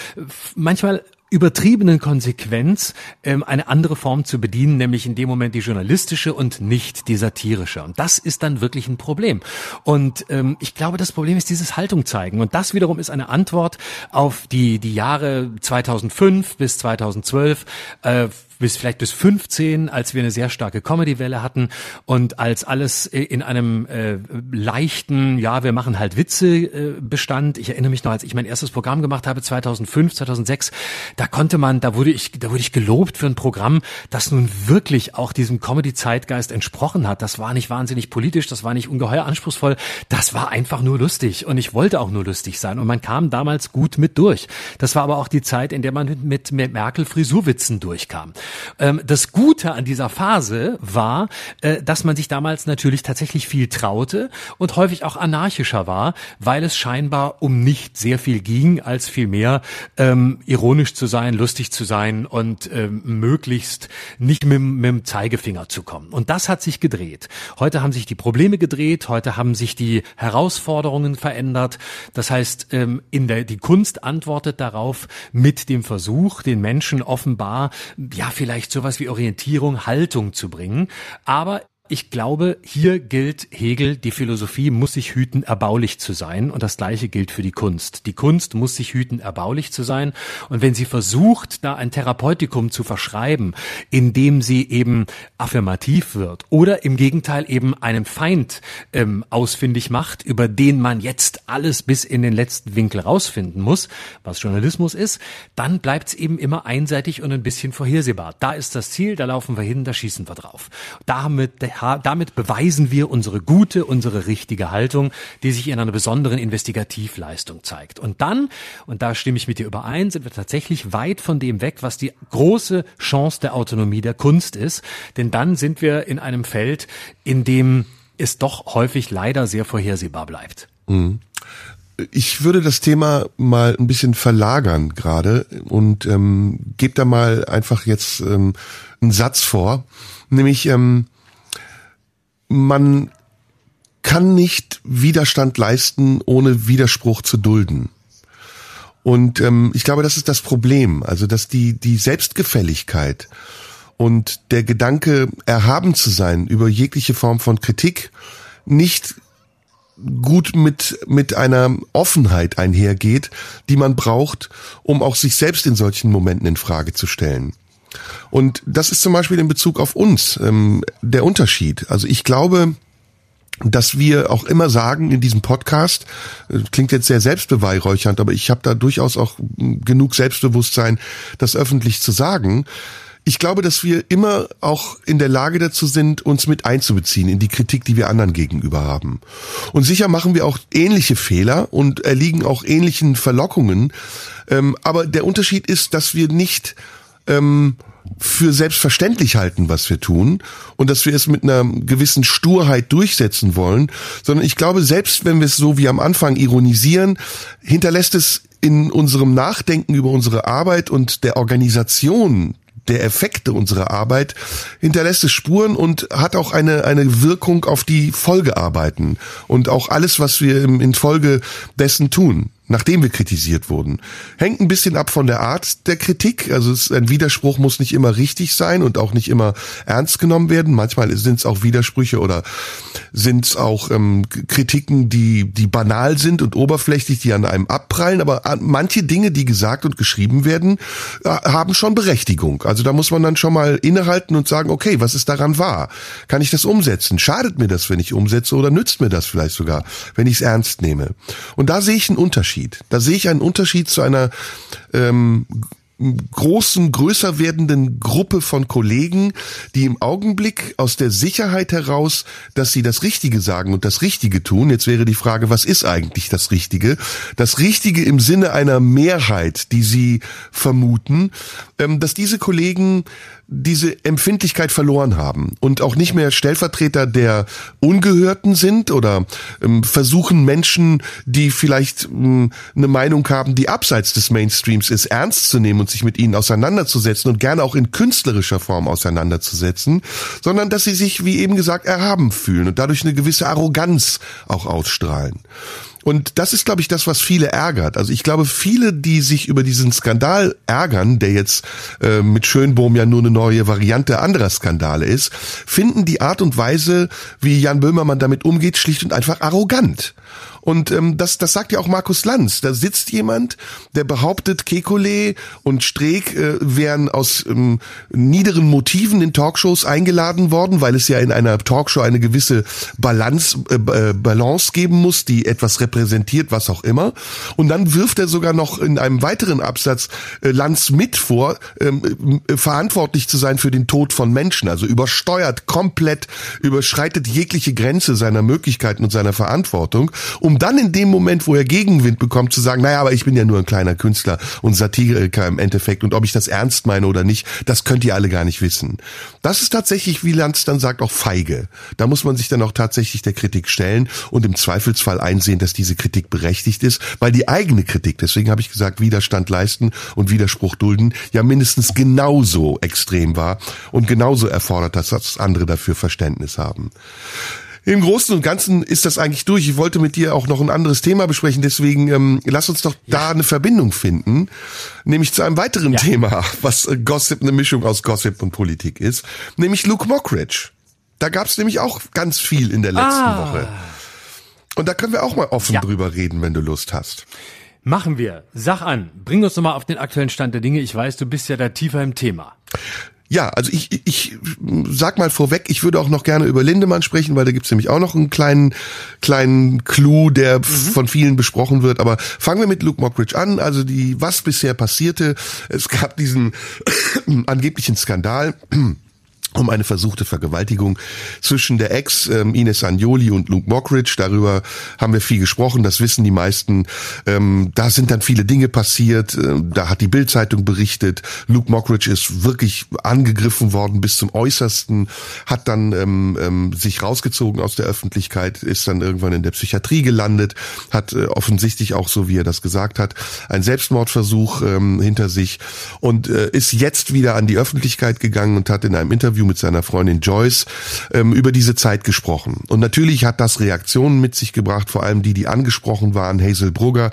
manchmal übertriebenen Konsequenz ähm, eine andere Form zu bedienen, nämlich in dem Moment die journalistische und nicht die satirische. Und das ist dann wirklich ein Problem. Und ähm, ich glaube, das Problem ist dieses Haltung zeigen. Und das wiederum ist eine Antwort auf die, die Jahre 2005 bis 2012, äh, bis vielleicht bis 15, als wir eine sehr starke Comedy-Welle hatten und als alles in einem äh, leichten, ja, wir machen halt Witze äh, bestand. Ich erinnere mich noch, als ich mein erstes Programm gemacht habe, 2005, 2006, da konnte man, da wurde ich, da wurde ich gelobt für ein Programm, das nun wirklich auch diesem Comedy-Zeitgeist entsprochen hat. Das war nicht wahnsinnig politisch, das war nicht ungeheuer anspruchsvoll, das war einfach nur lustig und ich wollte auch nur lustig sein und man kam damals gut mit durch. Das war aber auch die Zeit, in der man mit, mit Merkel Frisurwitzen durchkam. Ähm, das Gute an dieser Phase war, äh, dass man sich damals natürlich tatsächlich viel traute und häufig auch anarchischer war, weil es scheinbar um nicht sehr viel ging, als vielmehr ähm, ironisch zu sein, lustig zu sein und ähm, möglichst nicht mit, mit dem Zeigefinger zu kommen. Und das hat sich gedreht. Heute haben sich die Probleme gedreht, heute haben sich die Herausforderungen verändert. Das heißt, ähm, in der, die Kunst antwortet darauf mit dem Versuch, den Menschen offenbar, ja, vielleicht sowas wie Orientierung, Haltung zu bringen. Aber ich glaube, hier gilt Hegel, die Philosophie muss sich hüten, erbaulich zu sein. Und das Gleiche gilt für die Kunst. Die Kunst muss sich hüten, erbaulich zu sein. Und wenn sie versucht, da ein Therapeutikum zu verschreiben, indem sie eben affirmativ wird oder im Gegenteil eben einen Feind ähm, ausfindig macht, über den man jetzt alles bis in den letzten Winkel rausfinden muss, was Journalismus ist, dann bleibt es eben immer einseitig und ein bisschen vorhersehbar. Da ist das Ziel, da laufen wir hin, da schießen wir drauf. Da haben wir damit beweisen wir unsere gute, unsere richtige Haltung, die sich in einer besonderen Investigativleistung zeigt. Und dann, und da stimme ich mit dir überein, sind wir tatsächlich weit von dem weg, was die große Chance der Autonomie der Kunst ist. Denn dann sind wir in einem Feld, in dem es doch häufig leider sehr vorhersehbar bleibt. Mhm. Ich würde das Thema mal ein bisschen verlagern gerade und ähm, gebe da mal einfach jetzt ähm, einen Satz vor, nämlich ähm, man kann nicht Widerstand leisten, ohne Widerspruch zu dulden. Und ähm, ich glaube, das ist das Problem. Also, dass die, die Selbstgefälligkeit und der Gedanke, erhaben zu sein über jegliche Form von Kritik, nicht gut mit, mit einer Offenheit einhergeht, die man braucht, um auch sich selbst in solchen Momenten in Frage zu stellen. Und das ist zum Beispiel in Bezug auf uns ähm, der Unterschied. Also ich glaube, dass wir auch immer sagen in diesem Podcast, äh, klingt jetzt sehr selbstbeweihräuchernd, aber ich habe da durchaus auch genug Selbstbewusstsein, das öffentlich zu sagen. Ich glaube, dass wir immer auch in der Lage dazu sind, uns mit einzubeziehen in die Kritik, die wir anderen gegenüber haben. Und sicher machen wir auch ähnliche Fehler und erliegen auch ähnlichen Verlockungen. Ähm, aber der Unterschied ist, dass wir nicht ähm, für selbstverständlich halten, was wir tun und dass wir es mit einer gewissen Sturheit durchsetzen wollen, sondern ich glaube, selbst wenn wir es so wie am Anfang ironisieren, hinterlässt es in unserem Nachdenken über unsere Arbeit und der Organisation der Effekte unserer Arbeit hinterlässt es Spuren und hat auch eine, eine Wirkung auf die Folgearbeiten und auch alles, was wir in Folge dessen tun nachdem wir kritisiert wurden. Hängt ein bisschen ab von der Art der Kritik. Also ein Widerspruch muss nicht immer richtig sein und auch nicht immer ernst genommen werden. Manchmal sind es auch Widersprüche oder sind es auch ähm, Kritiken, die, die banal sind und oberflächlich, die an einem abprallen. Aber manche Dinge, die gesagt und geschrieben werden, äh, haben schon Berechtigung. Also da muss man dann schon mal innehalten und sagen, okay, was ist daran wahr? Kann ich das umsetzen? Schadet mir das, wenn ich umsetze oder nützt mir das vielleicht sogar, wenn ich es ernst nehme? Und da sehe ich einen Unterschied. Unterschied. Da sehe ich einen Unterschied zu einer ähm, großen, größer werdenden Gruppe von Kollegen, die im Augenblick aus der Sicherheit heraus, dass sie das Richtige sagen und das Richtige tun. Jetzt wäre die Frage, was ist eigentlich das Richtige? Das Richtige im Sinne einer Mehrheit, die sie vermuten, ähm, dass diese Kollegen diese Empfindlichkeit verloren haben und auch nicht mehr Stellvertreter der Ungehörten sind oder ähm, versuchen Menschen, die vielleicht ähm, eine Meinung haben, die abseits des Mainstreams ist, ernst zu nehmen und sich mit ihnen auseinanderzusetzen und gerne auch in künstlerischer Form auseinanderzusetzen, sondern dass sie sich, wie eben gesagt, erhaben fühlen und dadurch eine gewisse Arroganz auch ausstrahlen. Und das ist, glaube ich, das, was viele ärgert. Also ich glaube, viele, die sich über diesen Skandal ärgern, der jetzt äh, mit Schönbohm ja nur eine neue Variante anderer Skandale ist, finden die Art und Weise, wie Jan Böhmermann damit umgeht, schlicht und einfach arrogant. Und ähm, das, das sagt ja auch Markus Lanz. Da sitzt jemand, der behauptet, Kekulé und Streeck äh, wären aus ähm, niederen Motiven in Talkshows eingeladen worden, weil es ja in einer Talkshow eine gewisse Balance, äh, äh, Balance geben muss, die etwas repräsentiert, was auch immer. Und dann wirft er sogar noch in einem weiteren Absatz äh, Lanz mit vor, ähm, äh, verantwortlich zu sein für den Tod von Menschen. Also übersteuert komplett, überschreitet jegliche Grenze seiner Möglichkeiten und seiner Verantwortung, um dann in dem Moment, wo er Gegenwind bekommt, zu sagen, naja, aber ich bin ja nur ein kleiner Künstler und Satiriker im Endeffekt und ob ich das ernst meine oder nicht, das könnt ihr alle gar nicht wissen. Das ist tatsächlich, wie Lanz dann sagt, auch feige. Da muss man sich dann auch tatsächlich der Kritik stellen und im Zweifelsfall einsehen, dass diese Kritik berechtigt ist, weil die eigene Kritik, deswegen habe ich gesagt, Widerstand leisten und Widerspruch dulden, ja mindestens genauso extrem war und genauso erfordert, dass andere dafür Verständnis haben. Im Großen und Ganzen ist das eigentlich durch. Ich wollte mit dir auch noch ein anderes Thema besprechen, deswegen ähm, lass uns doch ja. da eine Verbindung finden, nämlich zu einem weiteren ja. Thema, was äh, Gossip, eine Mischung aus Gossip und Politik ist, nämlich Luke Mockridge. Da gab es nämlich auch ganz viel in der letzten ah. Woche. Und da können wir auch mal offen ja. drüber reden, wenn du Lust hast. Machen wir. Sag an. Bring uns nochmal auf den aktuellen Stand der Dinge. Ich weiß, du bist ja da tiefer im Thema. Ja, also ich, ich sag mal vorweg, ich würde auch noch gerne über Lindemann sprechen, weil da gibt's nämlich auch noch einen kleinen, kleinen Clou, der mhm. von vielen besprochen wird. Aber fangen wir mit Luke Mockridge an. Also die, was bisher passierte. Es gab diesen (coughs) angeblichen Skandal um eine versuchte Vergewaltigung zwischen der Ex ähm, Ines Agnoli und Luke Mockridge. Darüber haben wir viel gesprochen, das wissen die meisten. Ähm, da sind dann viele Dinge passiert. Ähm, da hat die Bildzeitung berichtet. Luke Mockridge ist wirklich angegriffen worden bis zum Äußersten, hat dann ähm, ähm, sich rausgezogen aus der Öffentlichkeit, ist dann irgendwann in der Psychiatrie gelandet, hat äh, offensichtlich auch so, wie er das gesagt hat, einen Selbstmordversuch ähm, hinter sich und äh, ist jetzt wieder an die Öffentlichkeit gegangen und hat in einem Interview Interview mit seiner Freundin Joyce ähm, über diese Zeit gesprochen. Und natürlich hat das Reaktionen mit sich gebracht, vor allem die, die angesprochen waren. Hazel Brugger,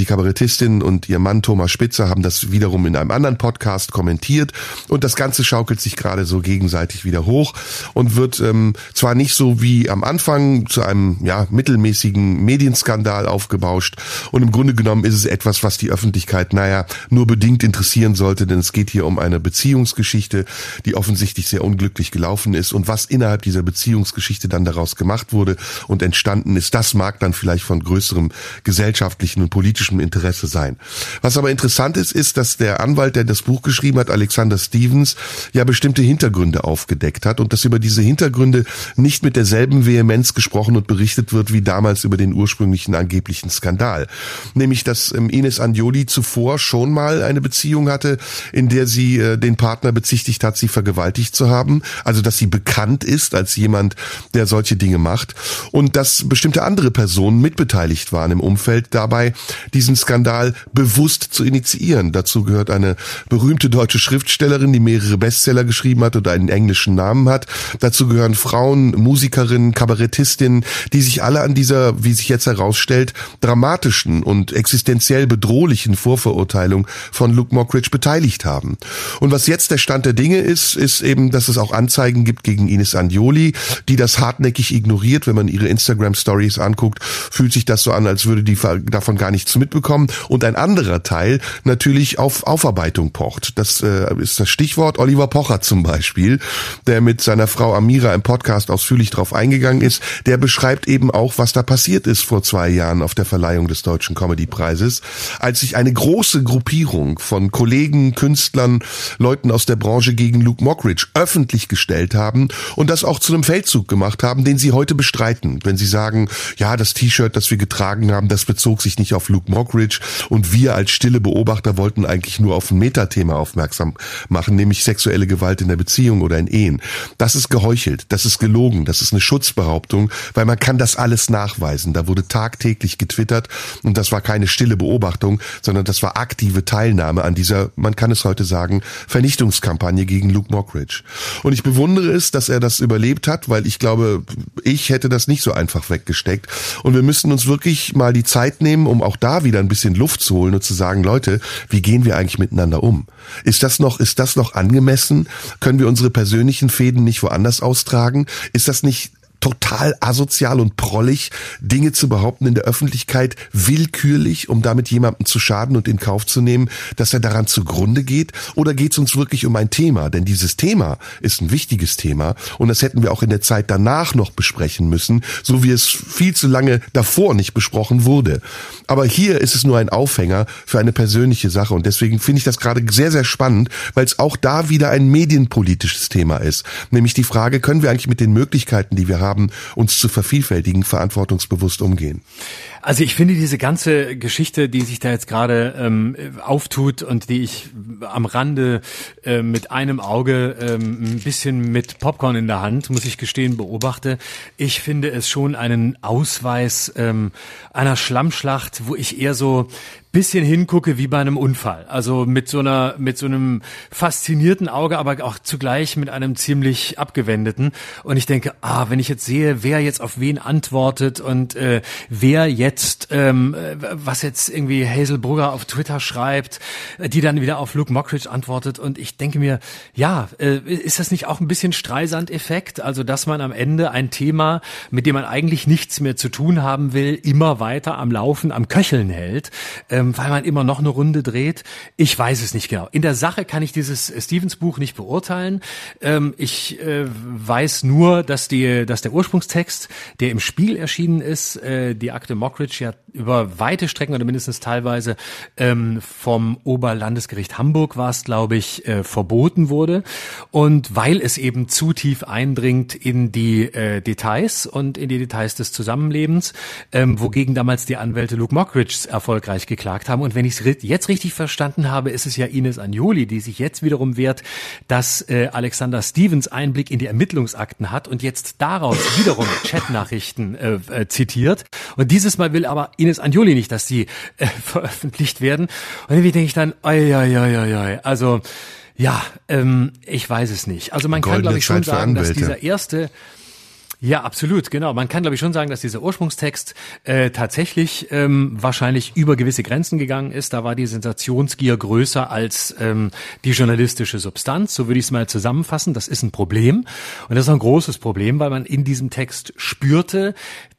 die Kabarettistin und ihr Mann Thomas Spitzer haben das wiederum in einem anderen Podcast kommentiert. Und das Ganze schaukelt sich gerade so gegenseitig wieder hoch und wird ähm, zwar nicht so wie am Anfang zu einem ja mittelmäßigen Medienskandal aufgebauscht. Und im Grunde genommen ist es etwas, was die Öffentlichkeit, naja, nur bedingt interessieren sollte, denn es geht hier um eine Beziehungsgeschichte, die offensichtlich sehr unglücklich gelaufen ist und was innerhalb dieser Beziehungsgeschichte dann daraus gemacht wurde und entstanden ist, das mag dann vielleicht von größerem gesellschaftlichen und politischem Interesse sein. Was aber interessant ist, ist, dass der Anwalt, der das Buch geschrieben hat, Alexander Stevens, ja bestimmte Hintergründe aufgedeckt hat und dass über diese Hintergründe nicht mit derselben Vehemenz gesprochen und berichtet wird wie damals über den ursprünglichen angeblichen Skandal. Nämlich, dass ähm, Ines Anjoli zuvor schon mal eine Beziehung hatte, in der sie äh, den Partner bezichtigt hat, sie vergewaltigt zu haben, also dass sie bekannt ist als jemand, der solche Dinge macht und dass bestimmte andere Personen mitbeteiligt waren im Umfeld dabei, diesen Skandal bewusst zu initiieren. Dazu gehört eine berühmte deutsche Schriftstellerin, die mehrere Bestseller geschrieben hat und einen englischen Namen hat. Dazu gehören Frauen, Musikerinnen, Kabarettistinnen, die sich alle an dieser, wie sich jetzt herausstellt, dramatischen und existenziell bedrohlichen Vorverurteilung von Luke Mockridge beteiligt haben. Und was jetzt der Stand der Dinge ist, ist eben, dass es auch Anzeigen gibt gegen Ines Anjoli, die das hartnäckig ignoriert. Wenn man ihre Instagram Stories anguckt, fühlt sich das so an, als würde die davon gar nichts mitbekommen. Und ein anderer Teil natürlich auf Aufarbeitung pocht. Das äh, ist das Stichwort Oliver Pocher zum Beispiel, der mit seiner Frau Amira im Podcast ausführlich drauf eingegangen ist. Der beschreibt eben auch, was da passiert ist vor zwei Jahren auf der Verleihung des Deutschen Comedy-Preises, als sich eine große Gruppierung von Kollegen, Künstlern, Leuten aus der Branche gegen Luke Mockridge öffentlich gestellt haben und das auch zu einem Feldzug gemacht haben, den sie heute bestreiten. Wenn sie sagen, ja, das T-Shirt, das wir getragen haben, das bezog sich nicht auf Luke Mockridge und wir als stille Beobachter wollten eigentlich nur auf ein Metathema aufmerksam machen, nämlich sexuelle Gewalt in der Beziehung oder in Ehen. Das ist geheuchelt, das ist gelogen, das ist eine Schutzbehauptung, weil man kann das alles nachweisen. Da wurde tagtäglich getwittert und das war keine stille Beobachtung, sondern das war aktive Teilnahme an dieser, man kann es heute sagen, Vernichtungskampagne gegen Luke Mockridge. Und ich bewundere es, dass er das überlebt hat, weil ich glaube, ich hätte das nicht so einfach weggesteckt. Und wir müssen uns wirklich mal die Zeit nehmen, um auch da wieder ein bisschen Luft zu holen und zu sagen, Leute, wie gehen wir eigentlich miteinander um? Ist das noch, ist das noch angemessen? Können wir unsere persönlichen Fäden nicht woanders austragen? Ist das nicht total asozial und prollig, Dinge zu behaupten in der Öffentlichkeit, willkürlich, um damit jemandem zu schaden und in Kauf zu nehmen, dass er daran zugrunde geht? Oder geht es uns wirklich um ein Thema? Denn dieses Thema ist ein wichtiges Thema und das hätten wir auch in der Zeit danach noch besprechen müssen, so wie es viel zu lange davor nicht besprochen wurde. Aber hier ist es nur ein Aufhänger für eine persönliche Sache und deswegen finde ich das gerade sehr, sehr spannend, weil es auch da wieder ein medienpolitisches Thema ist. Nämlich die Frage, können wir eigentlich mit den Möglichkeiten, die wir haben, uns zu vervielfältigen, verantwortungsbewusst umgehen? Also ich finde diese ganze Geschichte, die sich da jetzt gerade ähm, auftut und die ich am Rande äh, mit einem Auge ähm, ein bisschen mit Popcorn in der Hand, muss ich gestehen, beobachte, ich finde es schon einen Ausweis ähm, einer Schlammschlacht, wo ich eher so bisschen hingucke wie bei einem Unfall. Also mit so einer, mit so einem faszinierten Auge, aber auch zugleich mit einem ziemlich abgewendeten. Und ich denke, ah, wenn ich jetzt sehe, wer jetzt auf wen antwortet und äh, wer jetzt, ähm, was jetzt irgendwie Hazel Brugger auf Twitter schreibt, die dann wieder auf Luke Mockridge antwortet. Und ich denke mir, ja, äh, ist das nicht auch ein bisschen Streisand-Effekt? Also, dass man am Ende ein Thema, mit dem man eigentlich nichts mehr zu tun haben will, immer weiter am Laufen, am Köcheln hält. Äh, ähm, weil man immer noch eine Runde dreht. Ich weiß es nicht genau. In der Sache kann ich dieses Stevens Buch nicht beurteilen. Ähm, ich äh, weiß nur, dass die, dass der Ursprungstext, der im Spiel erschienen ist, äh, die Akte Mockridge ja über weite Strecken oder mindestens teilweise ähm, vom Oberlandesgericht Hamburg war es, glaube ich, äh, verboten wurde. Und weil es eben zu tief eindringt in die äh, Details und in die Details des Zusammenlebens, ähm, wogegen damals die Anwälte Luke Mockridge erfolgreich geklagt haben. Und wenn ich es jetzt richtig verstanden habe, ist es ja Ines Agnoli, die sich jetzt wiederum wehrt, dass äh, Alexander Stevens Einblick in die Ermittlungsakten hat und jetzt daraus wiederum (laughs) Chatnachrichten äh, äh, zitiert. Und dieses Mal will aber Ines Anjoli nicht, dass die äh, (laughs) veröffentlicht werden. Und irgendwie denke ich dann, oi, oi, oi, oi, oi. also ja, ähm, ich weiß es nicht. Also man Goldene kann, glaube ich, schon sagen, dass dieser erste ja, absolut, genau. Man kann, glaube ich, schon sagen, dass dieser Ursprungstext äh, tatsächlich ähm, wahrscheinlich über gewisse Grenzen gegangen ist. Da war die Sensationsgier größer als ähm, die journalistische Substanz. So würde ich es mal zusammenfassen. Das ist ein Problem. Und das ist ein großes Problem, weil man in diesem Text spürte,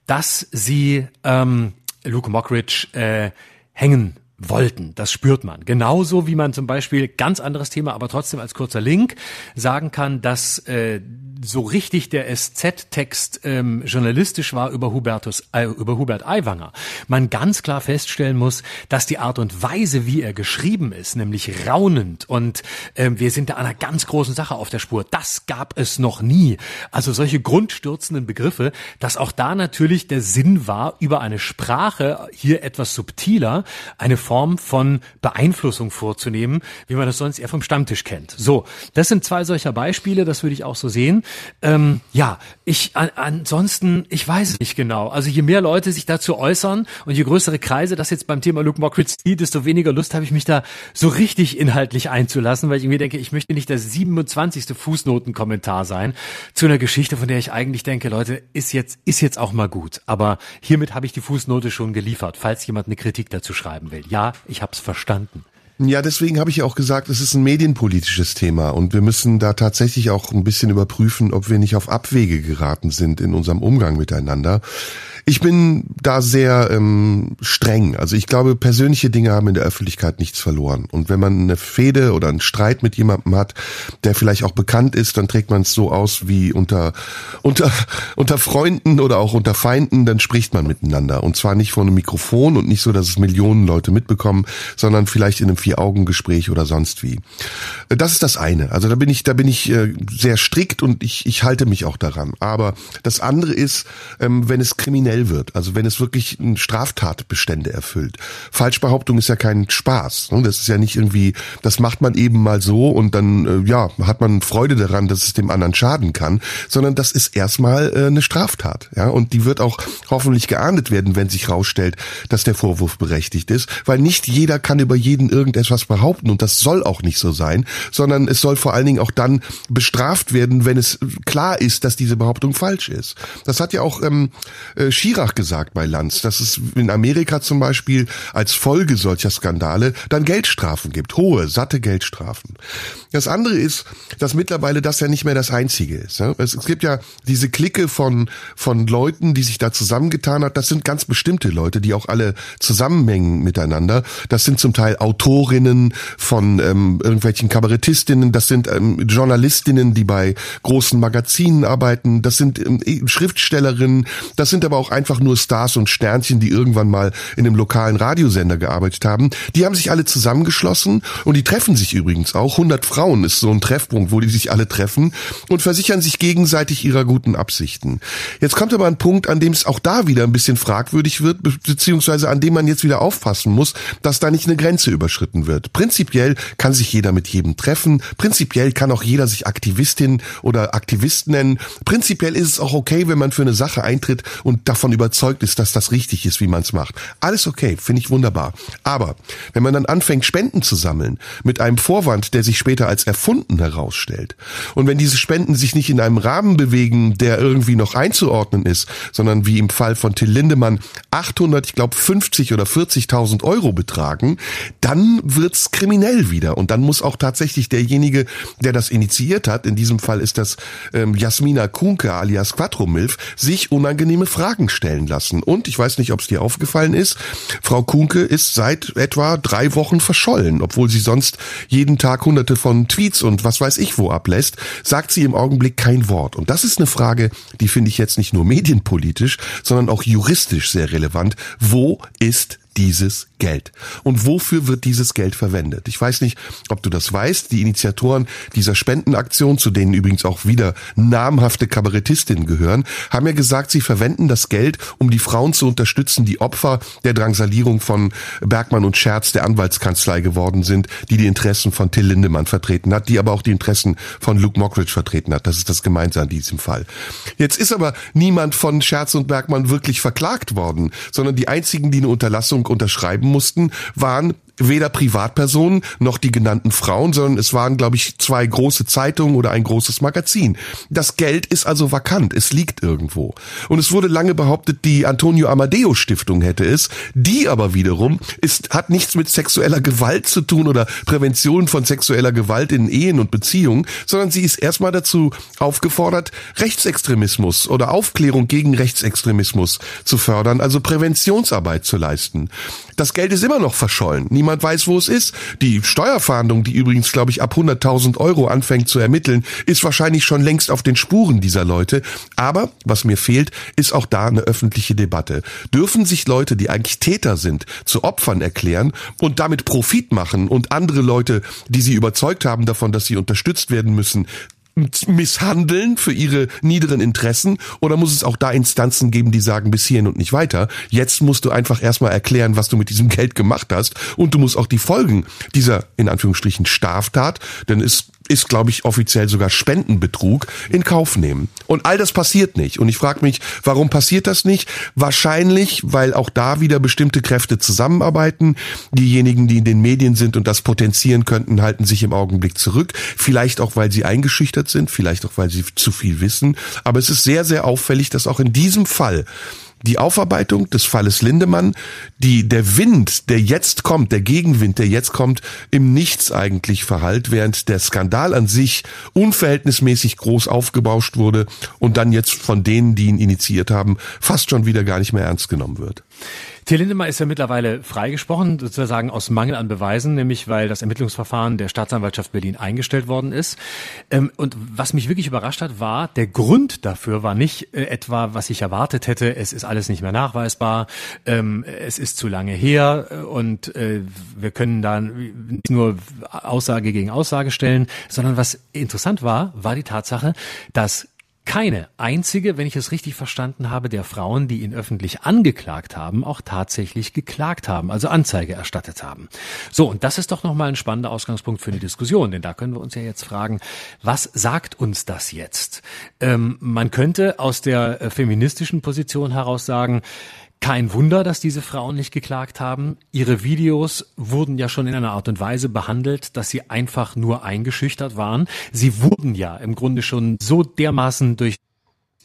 dass sie ähm, Luke Mockridge äh, hängen wollten. Das spürt man. Genauso wie man zum Beispiel, ganz anderes Thema, aber trotzdem als kurzer Link, sagen kann, dass äh, so richtig der SZ-Text ähm, journalistisch war über, Hubertus, äh, über Hubert Aiwanger, man ganz klar feststellen muss, dass die Art und Weise, wie er geschrieben ist, nämlich raunend und ähm, wir sind da einer ganz großen Sache auf der Spur, das gab es noch nie. Also solche grundstürzenden Begriffe, dass auch da natürlich der Sinn war, über eine Sprache hier etwas subtiler eine Form von Beeinflussung vorzunehmen, wie man das sonst eher vom Stammtisch kennt. So, das sind zwei solcher Beispiele, das würde ich auch so sehen. Ähm, ja, ich an, ansonsten, ich weiß nicht genau. Also je mehr Leute sich dazu äußern und je größere Kreise das jetzt beim Thema Luke Mockridge zieht, desto weniger Lust habe ich mich da so richtig inhaltlich einzulassen, weil ich mir denke, ich möchte nicht der 27. Fußnotenkommentar sein zu einer Geschichte, von der ich eigentlich denke, Leute, ist jetzt, ist jetzt auch mal gut. Aber hiermit habe ich die Fußnote schon geliefert, falls jemand eine Kritik dazu schreiben will. Ja, ich habe es verstanden. Ja, deswegen habe ich ja auch gesagt, es ist ein medienpolitisches Thema und wir müssen da tatsächlich auch ein bisschen überprüfen, ob wir nicht auf Abwege geraten sind in unserem Umgang miteinander. Ich bin da sehr ähm, streng. Also ich glaube, persönliche Dinge haben in der Öffentlichkeit nichts verloren. Und wenn man eine Fehde oder einen Streit mit jemandem hat, der vielleicht auch bekannt ist, dann trägt man es so aus wie unter unter (laughs) unter Freunden oder auch unter Feinden, dann spricht man miteinander. Und zwar nicht vor einem Mikrofon und nicht so, dass es Millionen Leute mitbekommen, sondern vielleicht in einem Vier-Augen-Gespräch oder sonst wie. Das ist das eine. Also da bin ich, da bin ich äh, sehr strikt und ich, ich halte mich auch daran. Aber das andere ist, ähm, wenn es kriminell kriminell wird, also wenn es wirklich Straftatbestände erfüllt. Falschbehauptung ist ja kein Spaß. Ne? Das ist ja nicht irgendwie, das macht man eben mal so und dann äh, ja hat man Freude daran, dass es dem anderen schaden kann, sondern das ist erstmal äh, eine Straftat, ja und die wird auch hoffentlich geahndet werden, wenn sich rausstellt, dass der Vorwurf berechtigt ist, weil nicht jeder kann über jeden irgendetwas behaupten und das soll auch nicht so sein, sondern es soll vor allen Dingen auch dann bestraft werden, wenn es klar ist, dass diese Behauptung falsch ist. Das hat ja auch ähm, Schirach gesagt bei Lanz, dass es in Amerika zum Beispiel als Folge solcher Skandale dann Geldstrafen gibt, hohe, satte Geldstrafen. Das andere ist, dass mittlerweile das ja nicht mehr das Einzige ist. Es, gibt ja diese Clique von, von Leuten, die sich da zusammengetan hat. Das sind ganz bestimmte Leute, die auch alle zusammenhängen miteinander. Das sind zum Teil Autorinnen von ähm, irgendwelchen Kabarettistinnen, das sind ähm, Journalistinnen, die bei großen Magazinen arbeiten, das sind ähm, Schriftstellerinnen, das sind aber auch einfach nur Stars und Sternchen, die irgendwann mal in einem lokalen Radiosender gearbeitet haben. Die haben sich alle zusammengeschlossen und die treffen sich übrigens auch. 100 Frauen ist so ein Treffpunkt, wo die sich alle treffen und versichern sich gegenseitig ihrer guten Absichten. Jetzt kommt aber ein Punkt, an dem es auch da wieder ein bisschen fragwürdig wird, beziehungsweise an dem man jetzt wieder aufpassen muss, dass da nicht eine Grenze überschritten wird. Prinzipiell kann sich jeder mit jedem treffen. Prinzipiell kann auch jeder sich Aktivistin oder Aktivist nennen. Prinzipiell ist es auch okay, wenn man für eine Sache eintritt und davon überzeugt ist, dass das richtig ist, wie man es macht. Alles okay, finde ich wunderbar. Aber wenn man dann anfängt, Spenden zu sammeln, mit einem Vorwand, der sich später als erfunden herausstellt, und wenn diese Spenden sich nicht in einem Rahmen bewegen, der irgendwie noch einzuordnen ist, sondern wie im Fall von Till Lindemann 800, ich glaube 50 oder 40.000 Euro betragen, dann wird's kriminell wieder. Und dann muss auch tatsächlich derjenige, der das initiiert hat, in diesem Fall ist das ähm, Jasmina Kunke alias Quattro Milf, sich unangenehme Fragen stellen lassen. Und ich weiß nicht, ob es dir aufgefallen ist, Frau Kunke ist seit etwa drei Wochen verschollen, obwohl sie sonst jeden Tag hunderte von Tweets und was weiß ich wo ablässt, sagt sie im Augenblick kein Wort. Und das ist eine Frage, die finde ich jetzt nicht nur medienpolitisch, sondern auch juristisch sehr relevant. Wo ist dieses Geld? Und wofür wird dieses Geld verwendet? Ich weiß nicht, ob du das weißt. Die Initiatoren dieser Spendenaktion, zu denen übrigens auch wieder namhafte Kabarettistinnen gehören, haben ja gesagt, sie verwenden das Geld, um die Frauen zu unterstützen, die Opfer der Drangsalierung von Bergmann und Scherz der Anwaltskanzlei geworden sind, die die Interessen von Till Lindemann vertreten hat, die aber auch die Interessen von Luke Mockridge vertreten hat. Das ist das Gemeinsame in diesem Fall. Jetzt ist aber niemand von Scherz und Bergmann wirklich verklagt worden, sondern die einzigen, die eine Unterlassung unterschreiben mussten, waren weder Privatpersonen noch die genannten Frauen, sondern es waren, glaube ich, zwei große Zeitungen oder ein großes Magazin. Das Geld ist also vakant, es liegt irgendwo. Und es wurde lange behauptet, die Antonio Amadeo Stiftung hätte es. Die aber wiederum ist, hat nichts mit sexueller Gewalt zu tun oder Prävention von sexueller Gewalt in Ehen und Beziehungen, sondern sie ist erstmal dazu aufgefordert, Rechtsextremismus oder Aufklärung gegen Rechtsextremismus zu fördern, also Präventionsarbeit zu leisten. Das Geld ist immer noch verschollen. Niemand weiß, wo es ist. Die Steuerfahndung, die übrigens, glaube ich, ab 100.000 Euro anfängt zu ermitteln, ist wahrscheinlich schon längst auf den Spuren dieser Leute. Aber was mir fehlt, ist auch da eine öffentliche Debatte. Dürfen sich Leute, die eigentlich Täter sind, zu Opfern erklären und damit Profit machen und andere Leute, die sie überzeugt haben davon, dass sie unterstützt werden müssen, misshandeln für ihre niederen Interessen oder muss es auch da Instanzen geben, die sagen bis hierhin und nicht weiter? Jetzt musst du einfach erstmal erklären, was du mit diesem Geld gemacht hast und du musst auch die Folgen dieser in Anführungsstrichen Straftat, denn es ist, glaube ich, offiziell sogar Spendenbetrug in Kauf nehmen. Und all das passiert nicht. Und ich frage mich, warum passiert das nicht? Wahrscheinlich, weil auch da wieder bestimmte Kräfte zusammenarbeiten. Diejenigen, die in den Medien sind und das potenzieren könnten, halten sich im Augenblick zurück. Vielleicht auch, weil sie eingeschüchtert sind, vielleicht auch, weil sie zu viel wissen. Aber es ist sehr, sehr auffällig, dass auch in diesem Fall die Aufarbeitung des Falles Lindemann, die der Wind, der jetzt kommt, der Gegenwind, der jetzt kommt, im Nichts eigentlich verhallt, während der Skandal an sich unverhältnismäßig groß aufgebauscht wurde und dann jetzt von denen, die ihn initiiert haben, fast schon wieder gar nicht mehr ernst genommen wird. Till Lindemann ist ja mittlerweile freigesprochen, sozusagen aus Mangel an Beweisen, nämlich weil das Ermittlungsverfahren der Staatsanwaltschaft Berlin eingestellt worden ist. Ähm, und was mich wirklich überrascht hat, war, der Grund dafür war nicht äh, etwa, was ich erwartet hätte, es ist alles nicht mehr nachweisbar, ähm, es ist zu lange her äh, und äh, wir können da nicht nur Aussage gegen Aussage stellen, sondern was interessant war, war die Tatsache, dass keine einzige, wenn ich es richtig verstanden habe, der Frauen, die ihn öffentlich angeklagt haben, auch tatsächlich geklagt haben, also Anzeige erstattet haben. So, und das ist doch nochmal ein spannender Ausgangspunkt für eine Diskussion, denn da können wir uns ja jetzt fragen, was sagt uns das jetzt? Ähm, man könnte aus der äh, feministischen Position heraus sagen, kein Wunder, dass diese Frauen nicht geklagt haben. Ihre Videos wurden ja schon in einer Art und Weise behandelt, dass sie einfach nur eingeschüchtert waren. Sie wurden ja im Grunde schon so dermaßen durch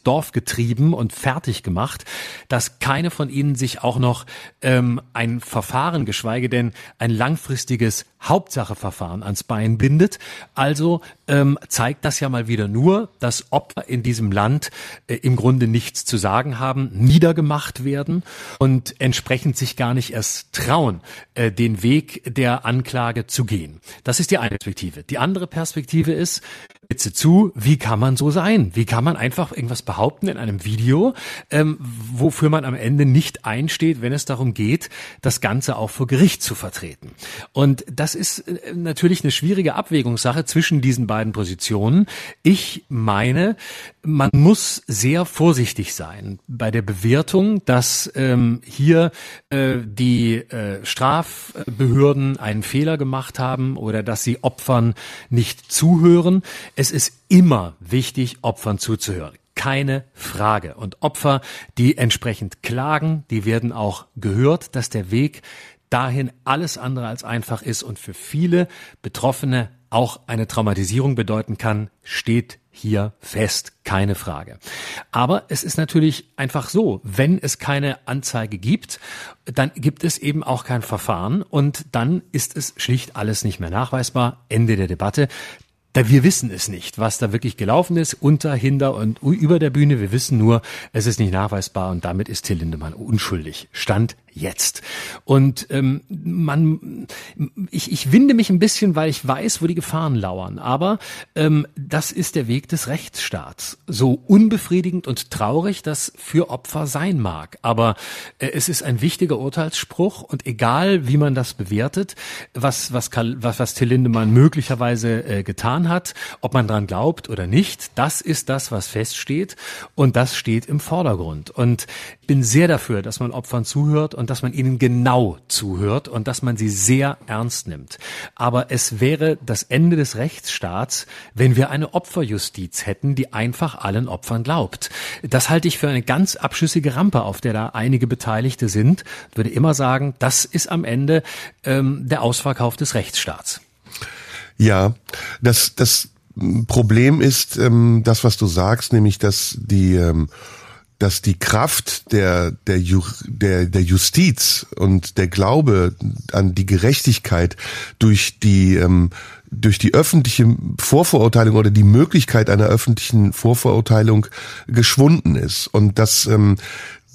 Dorf getrieben und fertig gemacht, dass keine von ihnen sich auch noch ähm, ein Verfahren, geschweige denn ein langfristiges Hauptsacheverfahren ans Bein bindet. Also ähm, zeigt das ja mal wieder nur, dass Opfer in diesem Land äh, im Grunde nichts zu sagen haben, niedergemacht werden und entsprechend sich gar nicht erst trauen, äh, den Weg der Anklage zu gehen. Das ist die eine Perspektive. Die andere Perspektive ist, bitte zu, wie kann man so sein? Wie kann man einfach irgendwas behaupten in einem Video, ähm, wofür man am Ende nicht einsteht, wenn es darum geht, das Ganze auch vor Gericht zu vertreten? Und das ist äh, natürlich eine schwierige Abwägungssache zwischen diesen beiden Positionen. Ich meine, man muss sehr vorsichtig sein bei der Bewertung, dass ähm, hier äh, die äh, Strafbehörden einen Fehler gemacht haben oder dass sie Opfern nicht zuhören. Es ist immer wichtig, Opfern zuzuhören. Keine Frage. Und Opfer, die entsprechend klagen, die werden auch gehört, dass der Weg dahin alles andere als einfach ist und für viele Betroffene auch eine Traumatisierung bedeuten kann, steht hier fest, keine Frage. Aber es ist natürlich einfach so, wenn es keine Anzeige gibt, dann gibt es eben auch kein Verfahren und dann ist es schlicht alles nicht mehr nachweisbar. Ende der Debatte. Da wir wissen es nicht, was da wirklich gelaufen ist, unter, hinter und über der Bühne. Wir wissen nur, es ist nicht nachweisbar und damit ist Till Lindemann unschuldig. Stand jetzt. Und ähm, man, ich, ich winde mich ein bisschen, weil ich weiß, wo die Gefahren lauern. Aber ähm, das ist der Weg des Rechtsstaats. So unbefriedigend und traurig das für Opfer sein mag. Aber äh, es ist ein wichtiger Urteilsspruch und egal, wie man das bewertet, was was was, was Till Lindemann möglicherweise äh, getan hat, ob man dran glaubt oder nicht, das ist das, was feststeht und das steht im Vordergrund. Und ich bin sehr dafür, dass man Opfern zuhört und und dass man ihnen genau zuhört und dass man sie sehr ernst nimmt. Aber es wäre das Ende des Rechtsstaats, wenn wir eine Opferjustiz hätten, die einfach allen Opfern glaubt. Das halte ich für eine ganz abschüssige Rampe, auf der da einige Beteiligte sind. Ich würde immer sagen, das ist am Ende ähm, der Ausverkauf des Rechtsstaats. Ja, das, das Problem ist ähm, das, was du sagst, nämlich dass die ähm, dass die Kraft der, der, der, der Justiz und der Glaube an die Gerechtigkeit durch die, ähm, durch die öffentliche Vorverurteilung oder die Möglichkeit einer öffentlichen Vorverurteilung geschwunden ist. Und dass ähm,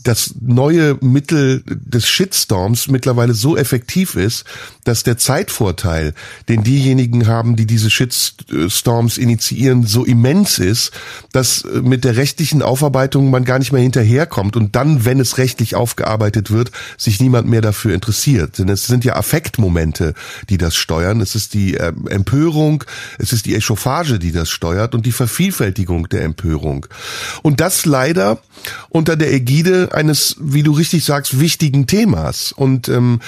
das neue Mittel des Shitstorms mittlerweile so effektiv ist, dass der Zeitvorteil, den diejenigen haben, die diese Shitstorms initiieren, so immens ist, dass äh, mit der rechtlichen Aufarbeitung man gar nicht mehr hinterherkommt und dann, wenn es rechtlich aufgearbeitet wird, sich niemand mehr dafür interessiert. Denn es sind ja Affektmomente, die das steuern. Es ist die äh, Empörung, es ist die Echauffage, die das steuert und die Vervielfältigung der Empörung. Und das leider unter der Ägide eines, wie du richtig sagst, wichtigen Themas. Und ähm,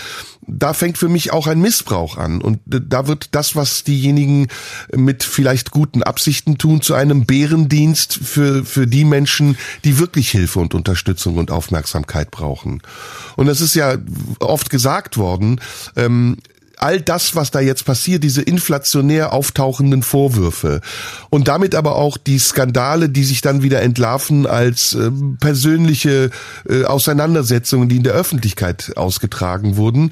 da fängt für mich auch ein Missbrauch an. Und da wird das, was diejenigen mit vielleicht guten Absichten tun, zu einem Bärendienst für, für die Menschen, die wirklich Hilfe und Unterstützung und Aufmerksamkeit brauchen. Und es ist ja oft gesagt worden, ähm, all das, was da jetzt passiert, diese inflationär auftauchenden Vorwürfe und damit aber auch die Skandale, die sich dann wieder entlarven als äh, persönliche äh, Auseinandersetzungen, die in der Öffentlichkeit ausgetragen wurden,